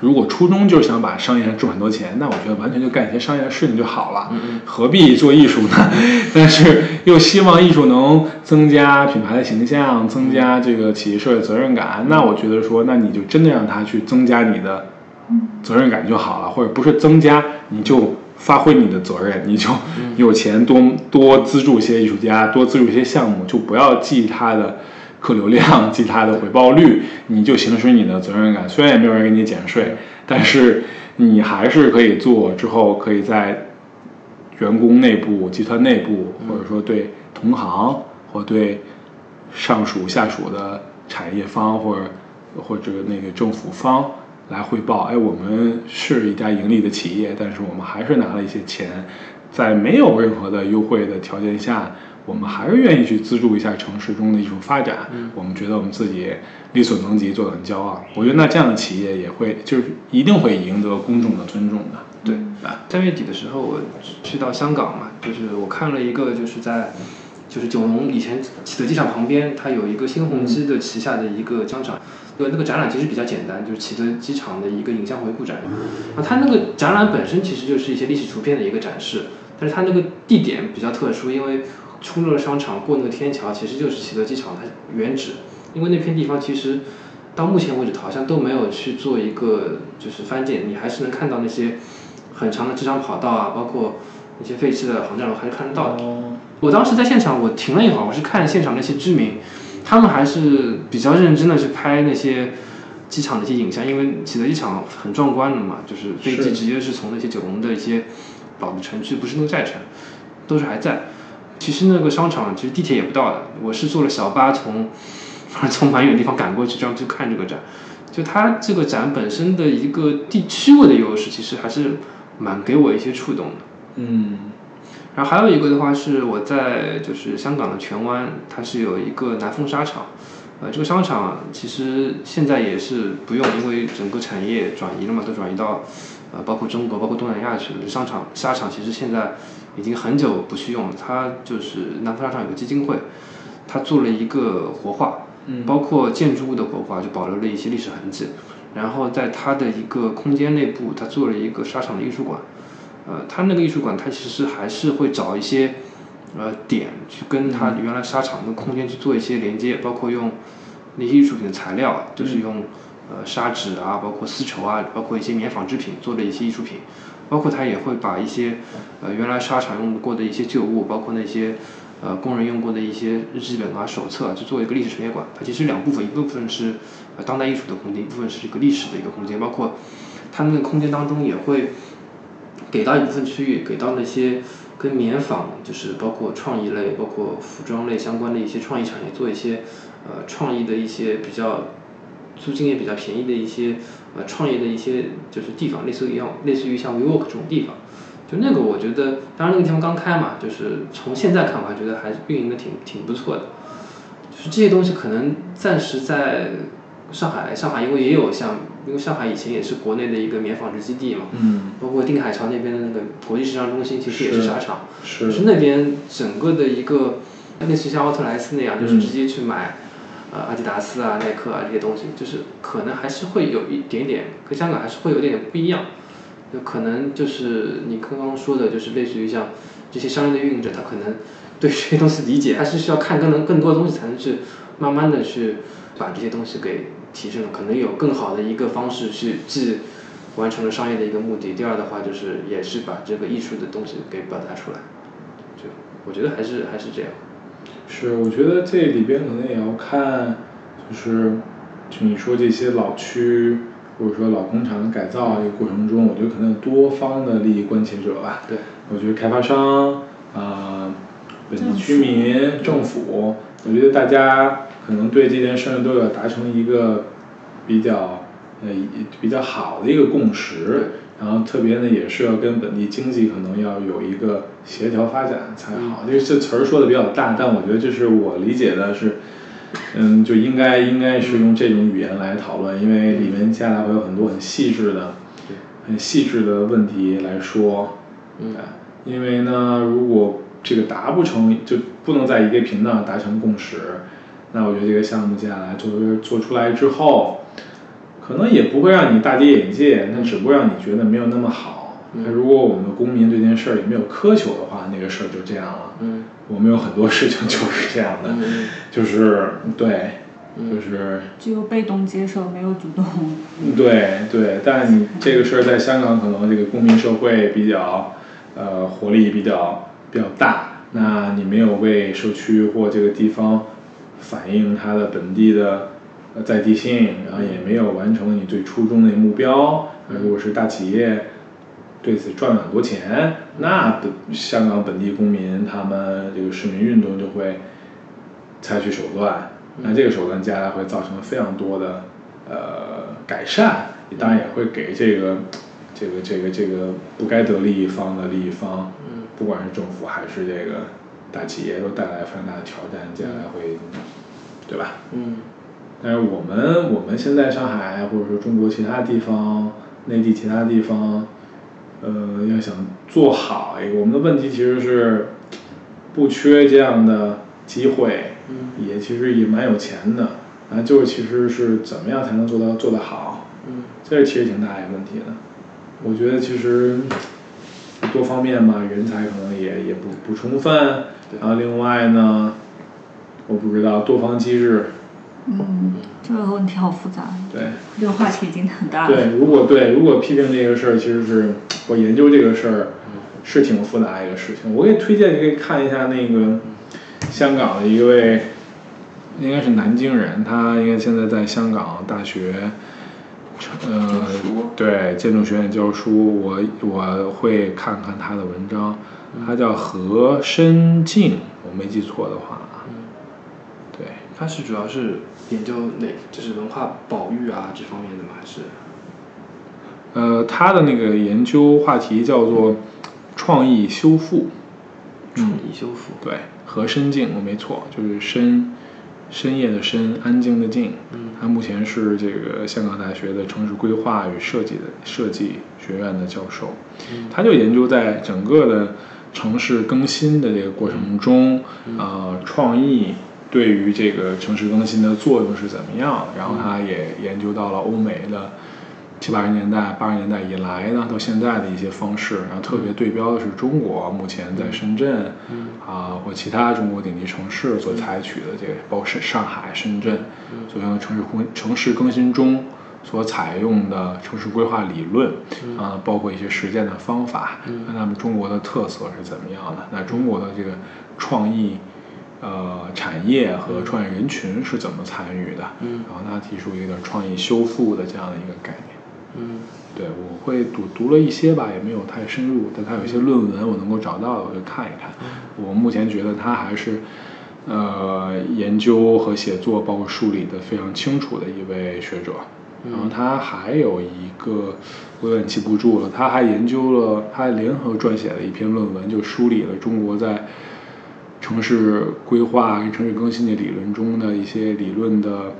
如果初衷就是想把商业上挣很多钱，那我觉得完全就干一些商业的事情就好了，何必做艺术呢？[laughs] 但是又希望艺术能增加品牌的形象，增加这个企业社会责任感，那我觉得说，那你就真的让他去增加你的责任感就好了，或者不是增加，你就。发挥你的责任，你就有钱多多资助一些艺术家，多资助一些项目，就不要记他的客流量，及它的回报率，你就行使你的责任感。虽然也没有人给你减税，但是你还是可以做，之后可以在员工内部、集团内部，或者说对同行或对上属下属的产业方，或者或者那个政府方。来汇报，哎，我们是一家盈利的企业，但是我们还是拿了一些钱，在没有任何的优惠的条件下，我们还是愿意去资助一下城市中的艺术发展。我们觉得我们自己力所能及，做的很骄傲。我觉得那这样的企业也会，就是一定会赢得公众的尊重的。对，三月底的时候我去到香港嘛，就是我看了一个，就是在就是九龙以前启德机场旁边，它有一个新鸿基的旗下的一个商场。对那个展览其实比较简单，就是启德机场的一个影像回顾展。啊，它那个展览本身其实就是一些历史图片的一个展示，但是它那个地点比较特殊，因为出了商场过那个天桥，其实就是启德机场它原址。因为那片地方其实，到目前为止好像都没有去做一个就是翻建，你还是能看到那些很长的机场跑道啊，包括那些废弃的航站楼还是看得到的。我当时在现场，我停了一会儿，我是看现场那些居民，他们还是比较认真的去拍那些机场的一些影像，因为启德机场很壮观的嘛，就是飞机直接是从那些九龙的一些老的城区，不是那个寨城，都是还在。其实那个商场其实地铁也不到的，我是坐了小巴从反正 [laughs] 从蛮远的地方赶过去，这样去看这个展。就它这个展本身的一个地区位的优势，其实还是蛮给我一些触动的。嗯。然后还有一个的话是我在就是香港的荃湾，它是有一个南丰沙场，呃，这个商场其实现在也是不用，因为整个产业转移了嘛，都转移到呃包括中国、包括东南亚去了。商场沙场其实现在已经很久不去用了，它就是南丰纱厂有个基金会，它做了一个活化，包括建筑物的活化，就保留了一些历史痕迹。然后在它的一个空间内部，它做了一个沙场的艺术馆。呃，它那个艺术馆，它其实还是会找一些呃点去跟它原来沙场的空间去做一些连接，包括用那些艺术品的材料，就是用呃砂纸啊，包括丝绸啊，包括一些棉纺织品做的一些艺术品，包括他也会把一些呃原来纱厂用过的一些旧物，包括那些呃工人用过的一些日记本啊、手册，去做一个历史陈列馆。它其实两部分，一部分是呃当代艺术的空间，一部分是一个历史的一个空间，包括它那个空间当中也会。给到一部分区域，给到那些跟棉纺，就是包括创意类、包括服装类相关的一些创意产业，做一些呃创意的一些比较租金也比较便宜的一些呃创业的一些就是地方，类似于像类似于像 WeWork 这种地方，就那个我觉得，当然那个地方刚开嘛，就是从现在看我还觉得还运营的挺挺不错的，就是这些东西可能暂时在上海，上海因为也有像。因为上海以前也是国内的一个棉纺织基地嘛，嗯，包括定海潮那边的那个国际时尚中心，其实也是纱厂，是，是那边整个的一个类似像奥特莱斯那样，就是直接去买，呃，阿迪达斯啊、耐克啊这些东西，就是可能还是会有一点点，跟香港还是会有点点不一样，就可能就是你刚刚说的，就是类似于像这些商业的运营者，他可能 [laughs] 对这些东西理解，还是需要看更能更多的东西，才能去慢慢的去把这些东西给。提升了，可能有更好的一个方式去既完成了商业的一个目的，第二的话就是也是把这个艺术的东西给表达出来，就我觉得还是还是这样。是，我觉得这里边可能也要看，就是就你说这些老区或者说老工厂的改造这个过程中，我觉得可能有多方的利益关切者吧。对。我觉得开发商啊，本地居民、政府，我觉得大家。可能对这件事都要达成一个比较呃比较好的一个共识，然后特别呢也是要跟本地经济可能要有一个协调发展才好。这这词儿说的比较大，但我觉得这是我理解的是，嗯，就应该应该是用这种语言来讨论，因为里面接下来会有很多很细致的、很细致的问题来说。嗯。因为呢，如果这个达不成，就不能在一个频道上达成共识。那我觉得这个项目接下来做做出来之后，可能也不会让你大跌眼镜，那只不过让你觉得没有那么好。那如果我们的公民对这件事儿也没有苛求的话，那个事儿就这样了。嗯，我们有很多事情就是这样的，就是对，就是只有被动接受，没有主动。对对，但你这个事儿在香港可能这个公民社会比较呃活力比较比较大，那你没有为社区或这个地方。反映它的本地的呃在地性，然后也没有完成你最初衷的目标。那如果是大企业对此赚了很多钱，那本香港本地公民他们这个市民运动就会采取手段。那这个手段接下来会造成非常多的呃改善，当然也会给这个这个这个这个不该得利益方的利益方，不管是政府还是这个。大企业都带来非常大的挑战，接下来会，对吧？嗯。但是我们我们现在上海或者说中国其他地方、内地其他地方，呃，要想做好一个，我们的问题其实是不缺这样的机会，嗯，也其实也蛮有钱的，啊，就是其实是怎么样才能做到做得好？嗯，这是其实挺大一个问题的。我觉得其实多方面吧，人才可能也也不不充分。然后另外呢，我不知道多方机制嗯，这个问题好复杂。对，这个话题已经很大了。对，如果对如果批评这个事儿，其实是我研究这个事儿是挺复杂一个事情。我给你推荐，你可以看一下那个香港的一位，应该是南京人，他应该现在在香港大学。呃，对，建筑学院教书，我我会看看他的文章，他叫何深静，我没记错的话，对，他是主要是研究哪，就是文化保育啊这方面的吗？还是？呃，他的那个研究话题叫做创意修复，创意修复，对，和深静，我没错，就是深。深夜的深，安静的静。嗯，他目前是这个香港大学的城市规划与设计的设计学院的教授。嗯，他就研究在整个的城市更新的这个过程中，呃，创意对于这个城市更新的作用是怎么样。然后他也研究到了欧美的。七八十年代、八十年代以来呢，到现在的一些方式，然后特别对标的是中国目前在深圳，啊或其他中国顶级城市所采取的这个，包括上海、深圳，所用的城市更城市更新中所采用的城市规划理论，啊，包括一些实践的方法，那他们中国的特色是怎么样的？那中国的这个创意，呃，产业和创业人群是怎么参与的？嗯然后他提出一个创意修复的这样的一个概念。嗯，对，我会读读了一些吧，也没有太深入，但他有一些论文我能够找到，我就看一看。我目前觉得他还是，呃，研究和写作包括梳理的非常清楚的一位学者。然后他还有一个，我有点记不住了，他还研究了，他联合撰写了一篇论文，就梳理了中国在城市规划跟城市更新的理论中的一些理论的。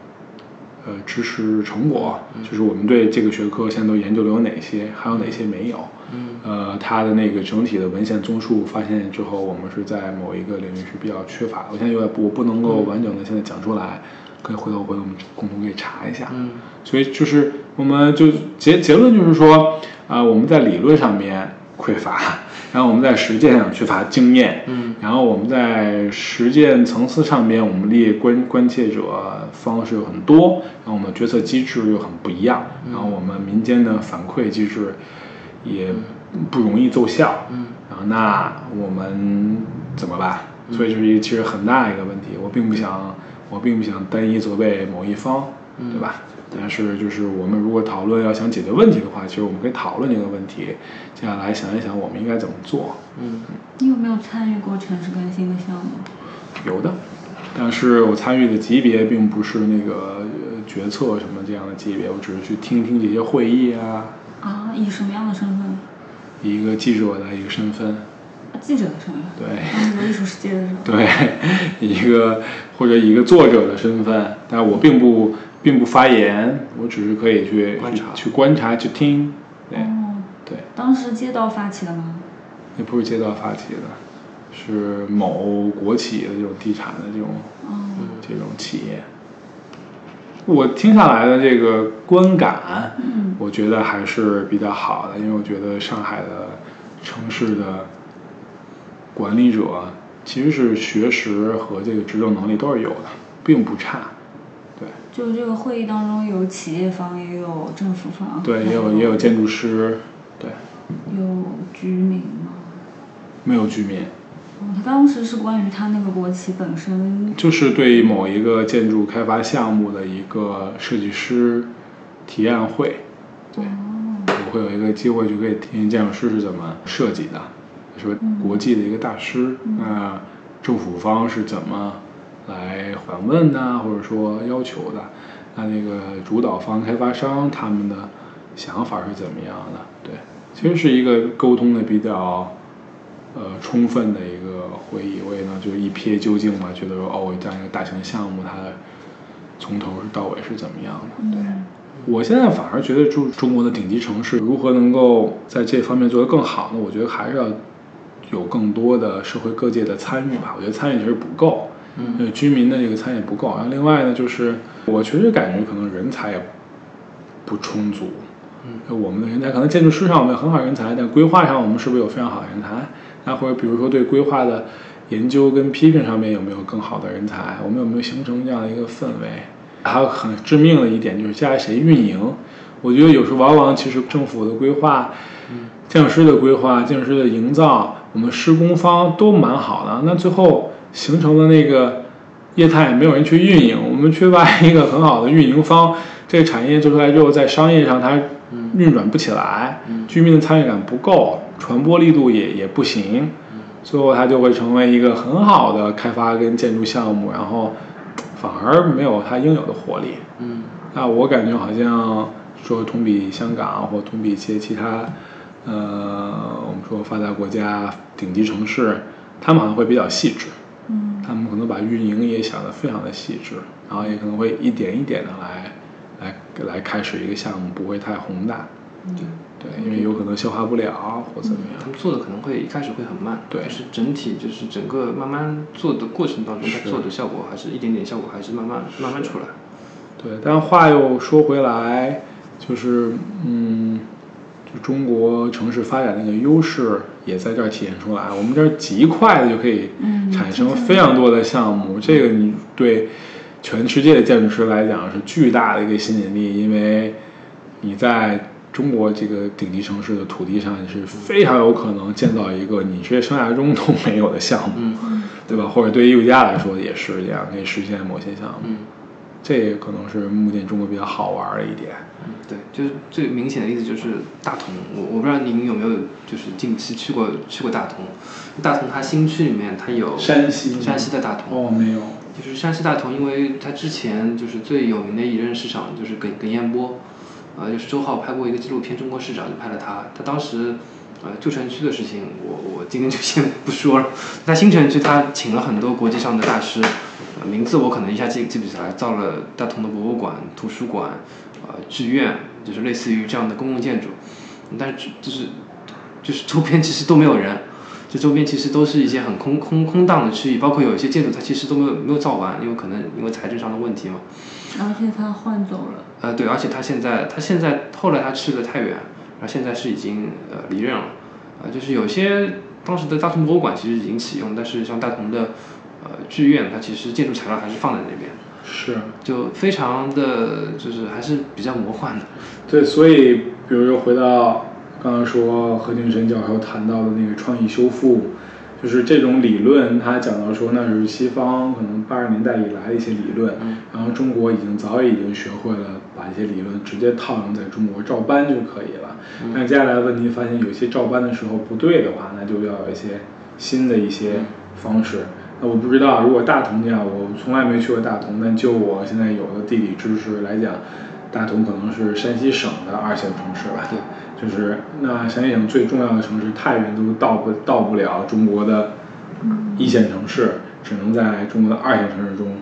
呃，知识成果就是我们对这个学科现在都研究了有哪些，还有哪些没有？嗯，呃，它的那个整体的文献综述发现之后，我们是在某一个领域是比较缺乏的。我现在有点我不能够完整的现在讲出来，可以回头回头我们共同可以查一下。嗯，所以就是我们就结结论就是说，啊，我们在理论上面匮乏。然后我们在实践上缺乏经验，嗯，然后我们在实践层次上面，我们列关关切者方式有很多，然后我们决策机制又很不一样，然后我们民间的反馈机制也不容易奏效，嗯，然后那我们怎么办？所以这是一个其实很大一个问题。我并不想，我并不想单一责备某一方，对吧？但是，就是我们如果讨论要想解决问题的话，其实我们可以讨论这个问题。接下来想一想，我们应该怎么做？嗯，你有没有参与过城市更新的项目？有的，但是我参与的级别并不是那个决策什么这样的级别，我只是去听听这些会议啊。啊，以什么样的身份？一个记者的一个身份。记者的身份。对。做艺术世界的身份。[laughs] 对，一个或者一个作者的身份，但我并不。并不发言，我只是可以去观察、去观察、去听。对，对。当时街道发起的吗？也不是街道发起的，是某国企的这种地产的这种这种企业。我听下来的这个观感，我觉得还是比较好的，因为我觉得上海的城市的管理者其实是学识和这个执政能力都是有的，并不差。就这个会议当中有企业方，也有政府方，对，也有也有建筑师，对。有居民吗？没有居民。哦，他当时是关于他那个国企本身。就是对某一个建筑开发项目的一个设计师提案会，对，我会有一个机会就可以听建筑师是怎么设计的，说国际的一个大师，那政府方是怎么。来访问呐，或者说要求的，那那个主导方开发商他们的想法是怎么样的？对，其实是一个沟通的比较呃充分的一个会议，我也能就一瞥究竟嘛，觉得说哦，这样一个大型项目，它从头到尾是怎么样的？对，我现在反而觉得中中国的顶级城市如何能够在这方面做得更好呢？我觉得还是要有更多的社会各界的参与吧。我觉得参与其实不够。嗯，居民的这个参与不够，然后另外呢，就是我确实感觉可能人才也不充足。嗯，我们的人才可能建筑师上我们有很好人才，但规划上我们是不是有非常好的人才？那或者比如说对规划的研究跟批评上面有没有更好的人才？我们有没有形成这样的一个氛围？还有很致命的一点就是将来谁运营。我觉得有时候往往其实政府的规划、建筑师的规划、建筑师的营造，我们施工方都蛮好的，那最后形成的那个业态没有人去运营，我们缺乏一个很好的运营方，这个产业做出来之后，在商业上它运转不起来，居民的参与感不够，传播力度也也不行，最后它就会成为一个很好的开发跟建筑项目，然后反而没有它应有的活力。嗯，那我感觉好像说同比香港或同比一些其他，呃，我们说发达国家顶级城市，他们好像会比较细致。嗯，他们可能把运营也想得非常的细致，然后也可能会一点一点的来，来来开始一个项目，不会太宏大。对。对，因为有可能消化不了或怎么样。他们做的可能会一开始会很慢，对就是整体就是整个慢慢做的过程当中，它做的效果还是一点点效果还是慢慢慢慢出来。对，但话又说回来，就是嗯，就中国城市发展那个优势也在这儿体现出来。我们这儿极快的就可以产生非常多的项目，这个你对全世界的建筑师来讲是巨大的一个吸引力，因为你在中国这个顶级城市的土地上你是非常有可能建造一个你职业生涯中都没有的项目，嗯对吧？或者对于艺术家来说也是这样，可以实现某些项目。嗯这也可能是目前中国比较好玩的一点。嗯，对，就是最明显的例子就是大同，我我不知道您有没有就是近期去过去过大同，大同它新区里面它有山西山西的大同，哦，没有。就是山西大同，因为它之前就是最有名的一任市长就是耿耿彦波，呃，就是周浩拍过一个纪录片《中国市长》，就拍了他。他当时，呃，旧城区的事情，我我今天就先不说了。在新城区，他请了很多国际上的大师，呃，名字我可能一下记记不起来，造了大同的博物馆、图书馆，呃，剧院，就是类似于这样的公共建筑，但是就是就是周边其实都没有人。这周边其实都是一些很空空空荡的区域，包括有一些建筑它其实都没有没有造完，因为可能因为财政上的问题嘛。而且他换走了。呃，对，而且他现在他现在后来他去了太原，然后现在是已经呃离任了，呃，就是有些当时的大同博物馆其实已经启用，但是像大同的呃剧院，它其实建筑材料还是放在那边，是，就非常的就是还是比较魔幻的。对，所以比如说回到刚刚说何敬申教授谈到的那个创意修复，就是这种理论，他讲到说那是西方可能八十年代以来的一些理论，然后中国已经早已已经学会了把一些理论直接套用在中国照搬就可以了。但接下来问题发现有些照搬的时候不对的话，那就要有一些新的一些方式。那我不知道，如果大同这样，我从来没去过大同，但就我现在有的地理知识来讲，大同可能是山西省的二线城市吧。对，就是那山西省最重要的城市太原都到不到不了中国的一线城市，只能在中国的二线城市中，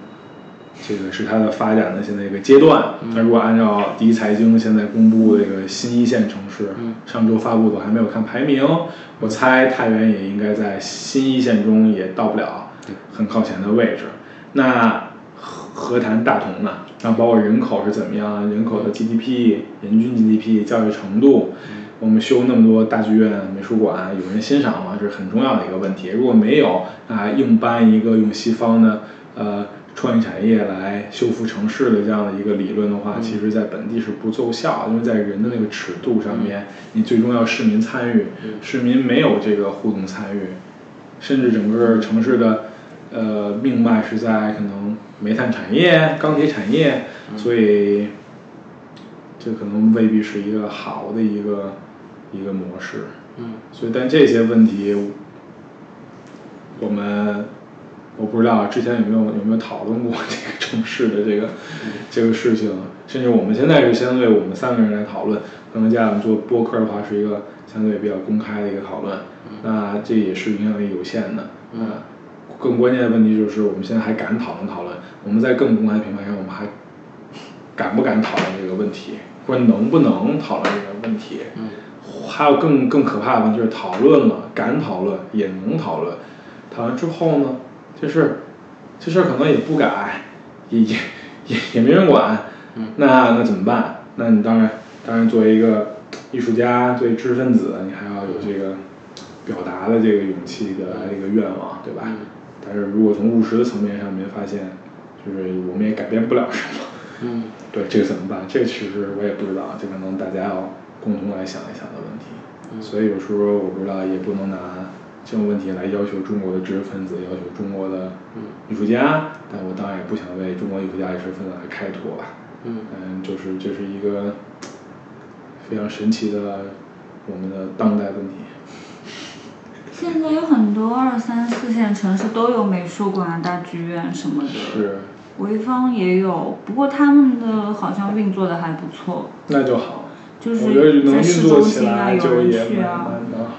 这个是它的发展的现在一个阶段。那如果按照第一财经现在公布这个新一线城市，上周发布的我还没有看排名，我猜太原也应该在新一线中也到不了很靠前的位置。那何何谈大同呢？然后包括人口是怎么样，人口的 GDP、人均 GDP、教育程度，我们修那么多大剧院、美术馆，有人欣赏吗？这是很重要的一个问题。如果没有，那硬搬一个用西方的呃创意产业来修复城市的这样的一个理论的话，其实在本地是不奏效，因为在人的那个尺度上面，你最终要市民参与，市民没有这个互动参与，甚至整个城市的呃命脉是在可能煤炭产业、钢铁产业，所以这可能未必是一个好的一个一个模式。嗯，所以但这些问题，我们我不知道之前有没有有没有讨论过这个城市的这个这个事情，甚至我们现在是相对我们三个人来讨论，可能家长做播客的话是一个相对比较公开的一个讨论，那这也是影响力有限的。嗯更关键的问题就是我们现在还敢讨论讨论，我们在更公开的平台上，我们还敢不敢讨论这个问题，或者能不能讨论这个问题？嗯，还有更更可怕的问题就是讨论了，敢讨论也能讨论，讨论之后呢，就是这事儿可能也不改，也也也也没人管，嗯那那怎么办？那你当然当然作为一个艺术家，作为知识分子，你还要有这个表达的这个勇气的这个愿望，对吧？嗯但是如果从务实的层面上面发现，就是我们也改变不了什么，嗯，对，这个怎么办？这个其实我也不知道，这可能大家要共同来想一想的问题。所以有时候我不知道，也不能拿这种问题来要求中国的知识分子，要求中国的艺术家。但我当然也不想为中国艺术家、知识分子来开脱吧。嗯嗯，就是这是一个非常神奇的我们的当代问题。现在有很多二三四线城市都有美术馆、大剧院什么的。是。潍坊也有，不过他们的好像运作的还不错。那就好。就是在市中心啊，有人去啊，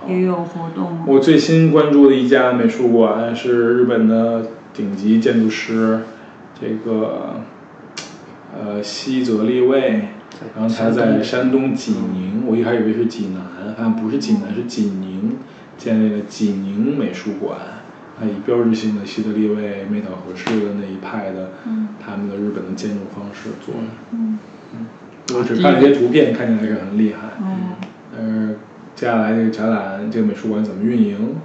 也有活动。我最新关注的一家美术馆是日本的顶级建筑师，这个呃西泽立卫，然后他在山东济宁，我一开始以为是济南，发现不是济南，是济宁建立了济宁美术馆，他以标志性的西德利卫、美岛和世的那一派的，他们的日本的建筑方式做的。嗯。我只看了一些图片，看起来是很厉害。嗯。但是接下来这个展览，这个美术馆怎么运营，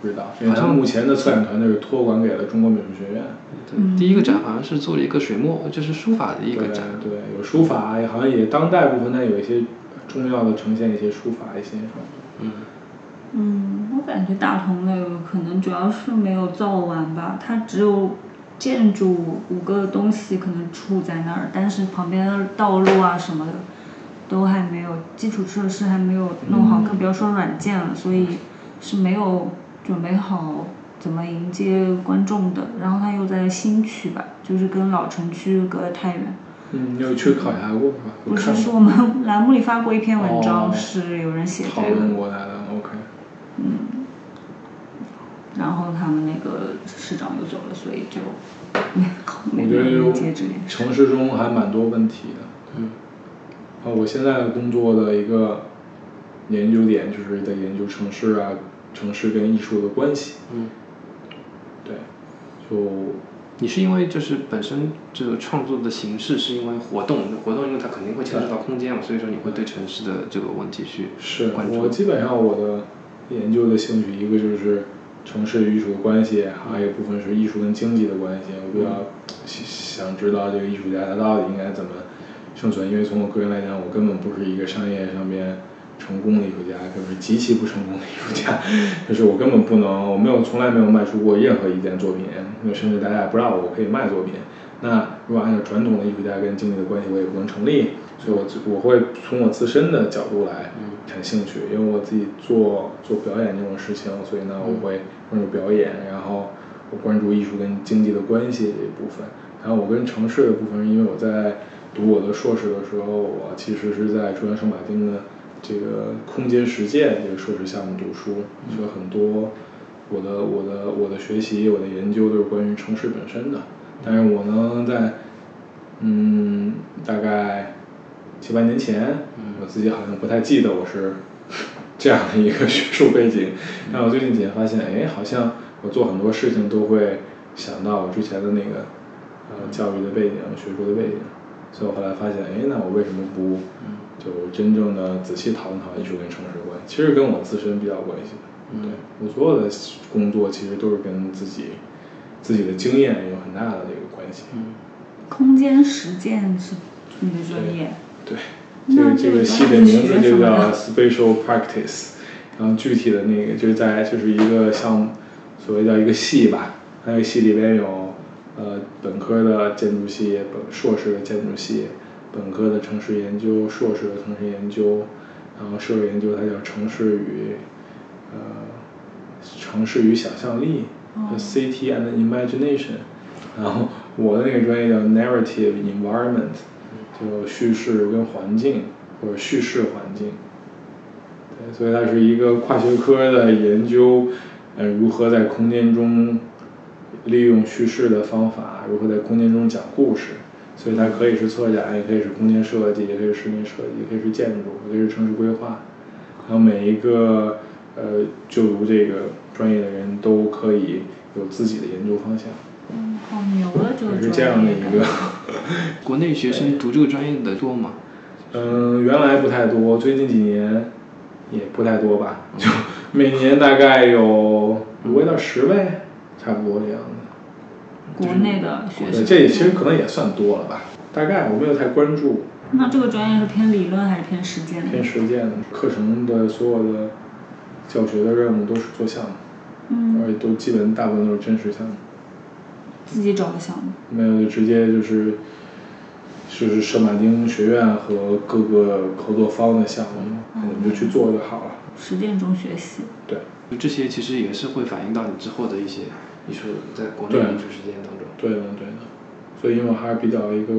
不知道。好像目前的策展团队是托管给了中国美术学院。对，第一个展好像是做了一个水墨，就是书法的一个展。对，有书法，也好像也当代部分，它有一些重要的呈现一些书法一些什么。嗯。嗯，我感觉大同那个可能主要是没有造完吧，它只有。建筑五个东西可能处在那儿，但是旁边的道路啊什么的，都还没有基础设施还没有弄好，更不要说软件了，所以是没有准备好怎么迎接观众的。然后它又在新区吧，就是跟老城区隔得太远。嗯，你有去考察过吗？不是，是我们栏目里发过一篇文章，是有人写这个。讨论过来的，OK。嗯。然后他们那个市长又走了，所以就没没没接这件城市中还蛮多问题的。嗯。啊，我现在工作的一个研究点就是在研究城市啊，城市跟艺术的关系。嗯。对。就你是因为就是本身这个创作的形式是因为活动，活动因为它肯定会牵扯到空间嘛，所以说你会对城市的这个问题去是关注。我基本上我的研究的兴趣一个就是。城市与艺术的关系，还有一部分是艺术跟经济的关系。我比较想知道这个艺术家他到底应该怎么生存，因为从我个人来讲，我根本不是一个商业上面成功的艺术家，就是极其不成功的艺术家。[laughs] 就是我根本不能，我没有从来没有卖出过任何一件作品，那甚至大家也不知道我可以卖作品。那如果按照传统的艺术家跟经济的关系，我也不能成立。所以我我会从我自身的角度来感兴趣，因为我自己做做表演这种事情，所以呢，我会关注表演，然后我关注艺术跟经济的关系这一部分。然后我跟城市的部分，因为我在读我的硕士的时候，我其实是在中央圣马丁的这个空间实践这个硕士项目读书，所以很多我的我的我的学习、我的研究都是关于城市本身的。但是我呢，在嗯，大概。七八年前，我自己好像不太记得我是 [laughs] 这样的一个学术背景，但我最近几年发现，哎，好像我做很多事情都会想到我之前的那个呃教育的背景、学术的背景，所以我后来发现，哎，那我为什么不就真正的仔细讨论讨论艺术跟城市的关系？其实跟我自身比较关系的，对我所有的工作其实都是跟自己自己的经验有很大的这个关系。空间实践是你的专业。对，这个这个系的名字就叫 Spatial Practice，然后具体的那个就是在就是一个像所谓叫一个系吧，那个系里边有呃本科的建筑系、本硕士的建筑系、本科的城市研究、硕士的城市研究，然后社会研究它叫城市与呃城市与想象力，City and Imagination，然后我的那个专业叫 Narrative Environment。就叙事跟环境，或者叙事环境，对，所以它是一个跨学科的研究，呃，如何在空间中利用叙事的方法，如何在空间中讲故事，所以它可以是策展，也可以是空间设计，也可以是室内设计，也可以是建筑，也可以是城市规划，然后每一个呃就读这个专业的人都可以有自己的研究方向。嗯，好牛啊这个是这样的一个。[laughs] 国内学生读这个专业的多吗？嗯，原来不太多，最近几年也不太多吧。[laughs] 就每年大概有五位到十位，差不多这样的。国内的学生。这其实可能也算多了吧，大概我没有太关注。那这个专业是偏理论还是偏实践的？偏实践的，课程的所有的教学的任务都是做项目，嗯，而且都基本大部分都是真实项目。自己找的项目？没有，就直接就是就是圣马丁学院和各个合作方的项目，我们就去做就好了。实践中学习。对，就这些其实也是会反映到你之后的一些艺术，在国内的艺术实践当中。对的，对的。所以因为我还是比较一个，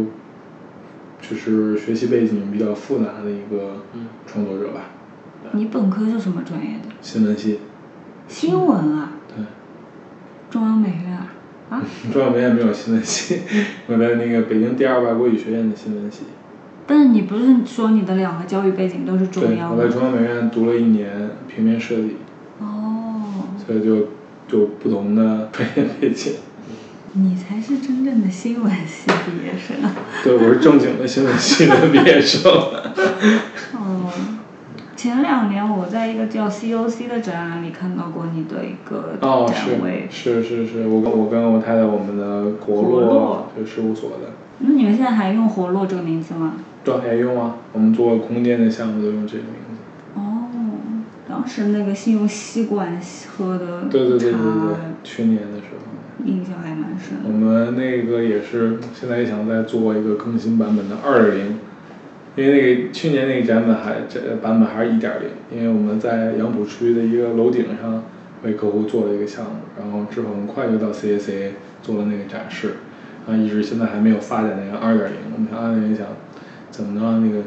就是学习背景比较复杂的一个创作者吧。你本科是什么专业的？新闻系。新闻啊？对。中央美院啊？[laughs] 中央美院没有新闻系，[laughs] 我在那个北京第二外国语学院的新闻系。但是你不是说你的两个教育背景都是中央对，我在中央美院读了一年平面设计。哦。所以就就不同的专业背景。你才是真正的新闻系毕业生。对，我是正经的新闻系的毕业生。[laughs] 哦，前两年我在一个叫 COC 的展览里看到过你的一个展位。哦，是是是是，我跟我跟我太太我们的国洛就事务所的。那你们现在还用活络这个名字吗？对，还用啊，我们做空间的项目都用这个名字。哦，当时那个信用吸管喝的对对对对对，去年的时候，印象还蛮深。我们那个也是，现在也想再做一个更新版本的二点零，因为那个去年那个展本还这版本还是一点零，因为我们在杨浦区的一个楼顶上为客户做了一个项目，然后之后很快就到 CAC 做了那个展示。啊，一直现在还没有发展那个二点零，我们想二点零想怎么能让那个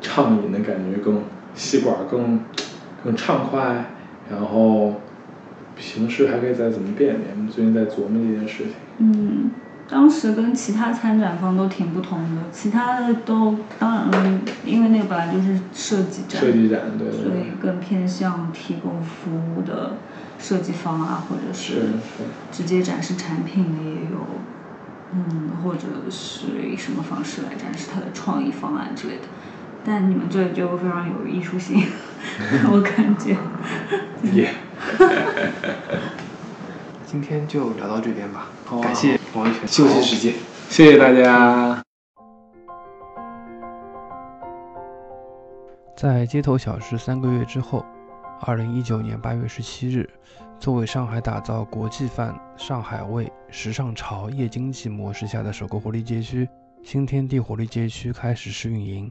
畅饮的感觉更吸管更更畅快，然后形式还可以再怎么变变？我们最近在琢磨这件事情。嗯，当时跟其他参展方都挺不同的，其他的都当然，因为那个本来就是设计展，设计展对对，所以更偏向提供服务的设计方啊，或者是直接展示产品的也有。嗯，或者是以什么方式来展示他的创意方案之类的，但你们这就非常有艺术性，[laughs] 我感觉。耶。[laughs] [laughs] 今天就聊到这边吧，感谢王一泉，休息时间，谢谢大家。在街头小事三个月之后，二零一九年八月十七日。作为上海打造国际范上海味时尚潮夜经济模式下的首个活力街区——新天地活力街区开始试运营。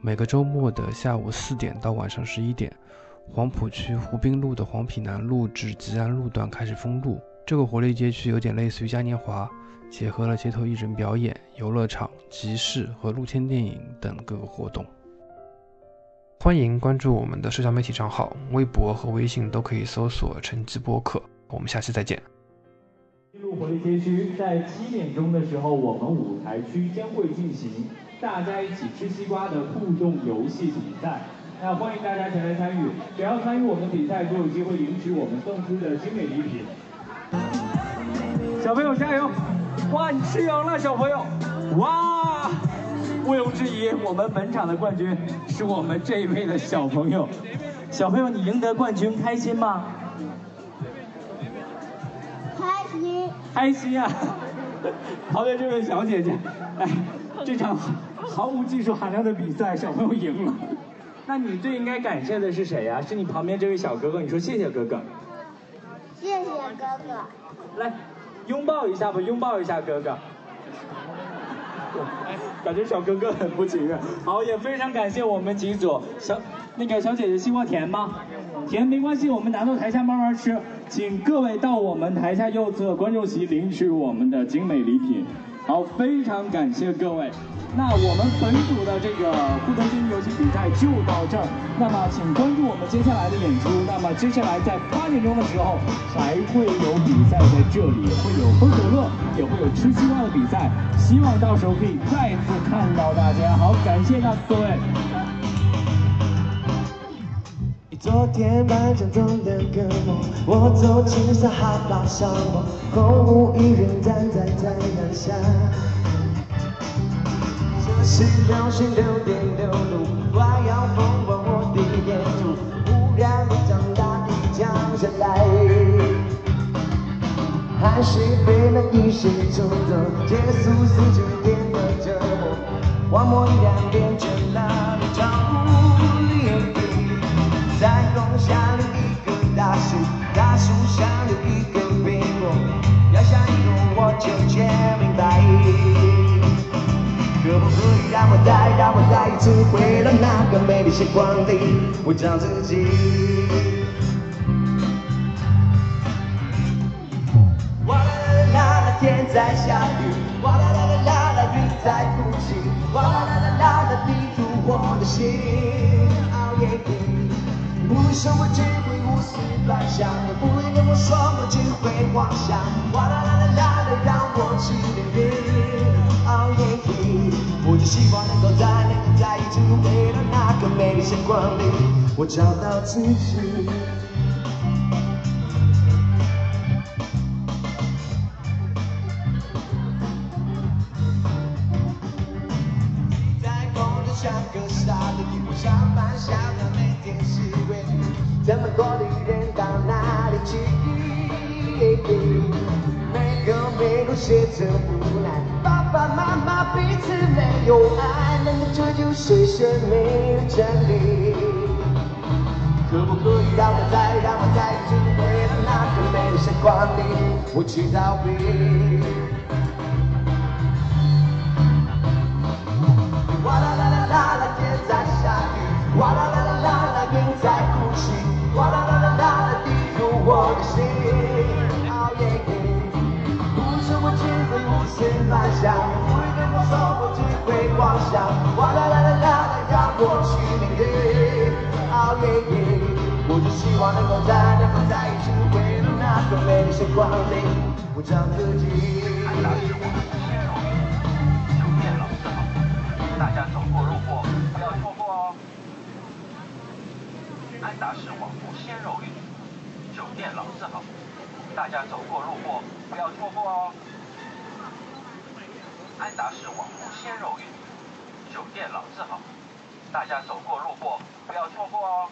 每个周末的下午四点到晚上十一点，黄浦区湖滨路的黄陂南路至吉安路段开始封路。这个活力街区有点类似于嘉年华，结合了街头艺人表演、游乐场、集市和露天电影等各个活动。欢迎关注我们的社交媒体账号，微博和微信都可以搜索“陈记播客”。我们下期再见。进入活力街区，在七点钟的时候，我们舞台区将会进行大家一起吃西瓜的互动游戏比赛。那欢迎大家前来参与，只要参与我们的比赛，就有机会领取我们送出的精美礼品。小朋友加油！哇，你吃赢了，小朋友！哇！毋庸置疑，我们本场的冠军是我们这一位的小朋友。小朋友，你赢得冠军开心吗？开心。开心啊！旁边，这位小姐姐，哎，这场毫无技术含量的比赛，小朋友赢了。那你最应该感谢的是谁呀？是你旁边这位小哥哥，你说谢谢哥哥。谢谢哥哥。来，拥抱一下吧，拥抱一下哥哥。[laughs] 感觉小哥哥很不情愿。好，也非常感谢我们几组小那个小姐姐，西瓜甜吗？甜没关系，我们拿到台下慢慢吃。请各位到我们台下右侧观众席领取我们的精美礼品。好，非常感谢各位。那我们本组的这个互动竞技游戏比赛就到这儿。那么，请关注我们接下来的演出。那么，接下来在八点钟的时候还会有比赛在这里，会有喝可乐，也会有吃西瓜的比赛。希望到时候可以再次看到大家。好，感谢大各位。昨天晚上做了个梦，我走进撒哈拉沙漠，空无一人站在太阳下。这是秒针六点六度，快要疯狂我的眼珠，忽然一场大雨降下来，还是被那一时冲动结束四九天的折磨。荒漠依然变成让我再让我再一次回到那个美丽时光里，我找自己。哇啦啦啦啦，天在下雨，哇啦啦啦啦啦，云在哭泣，哇啦啦啦啦啦，滴入我的心。哦耶，不会说我只会胡思乱想，也不会跟我说我只会妄想，哇啦啦啦啦啦，让我去淋雨。我就希望能够再能够再一次回到那个美丽时光里，我找到自己。在空中像个傻子，一路上班想要每天是规律，这么多的人到哪里去？每个每个写着无奈，爸爸妈妈彼此没有爱，难道这就是生命的真理？可不可以让我再让我再一次回到那个美丽时光里，我去逃避？哇啦啦啦啦啦，天在下雨，哇啦啦啦啦啦，云在哭泣，哇啦啦啦啦啦，滴入我的心。哦耶耶，不是我只会胡思乱想，不会跟我说我只会妄想，哇啦啦啦啦啦，让我去淋雨。哦耶耶，我就希望能够再能够再一次回到那个美丽时光里，我找自己。大家走过路过不要错过哦。安达仕网红鲜肉浴，酒店老字号，大家走过路过不要错过哦。安达仕网红鲜肉浴，酒店老字号，大家走过路过不要错过哦。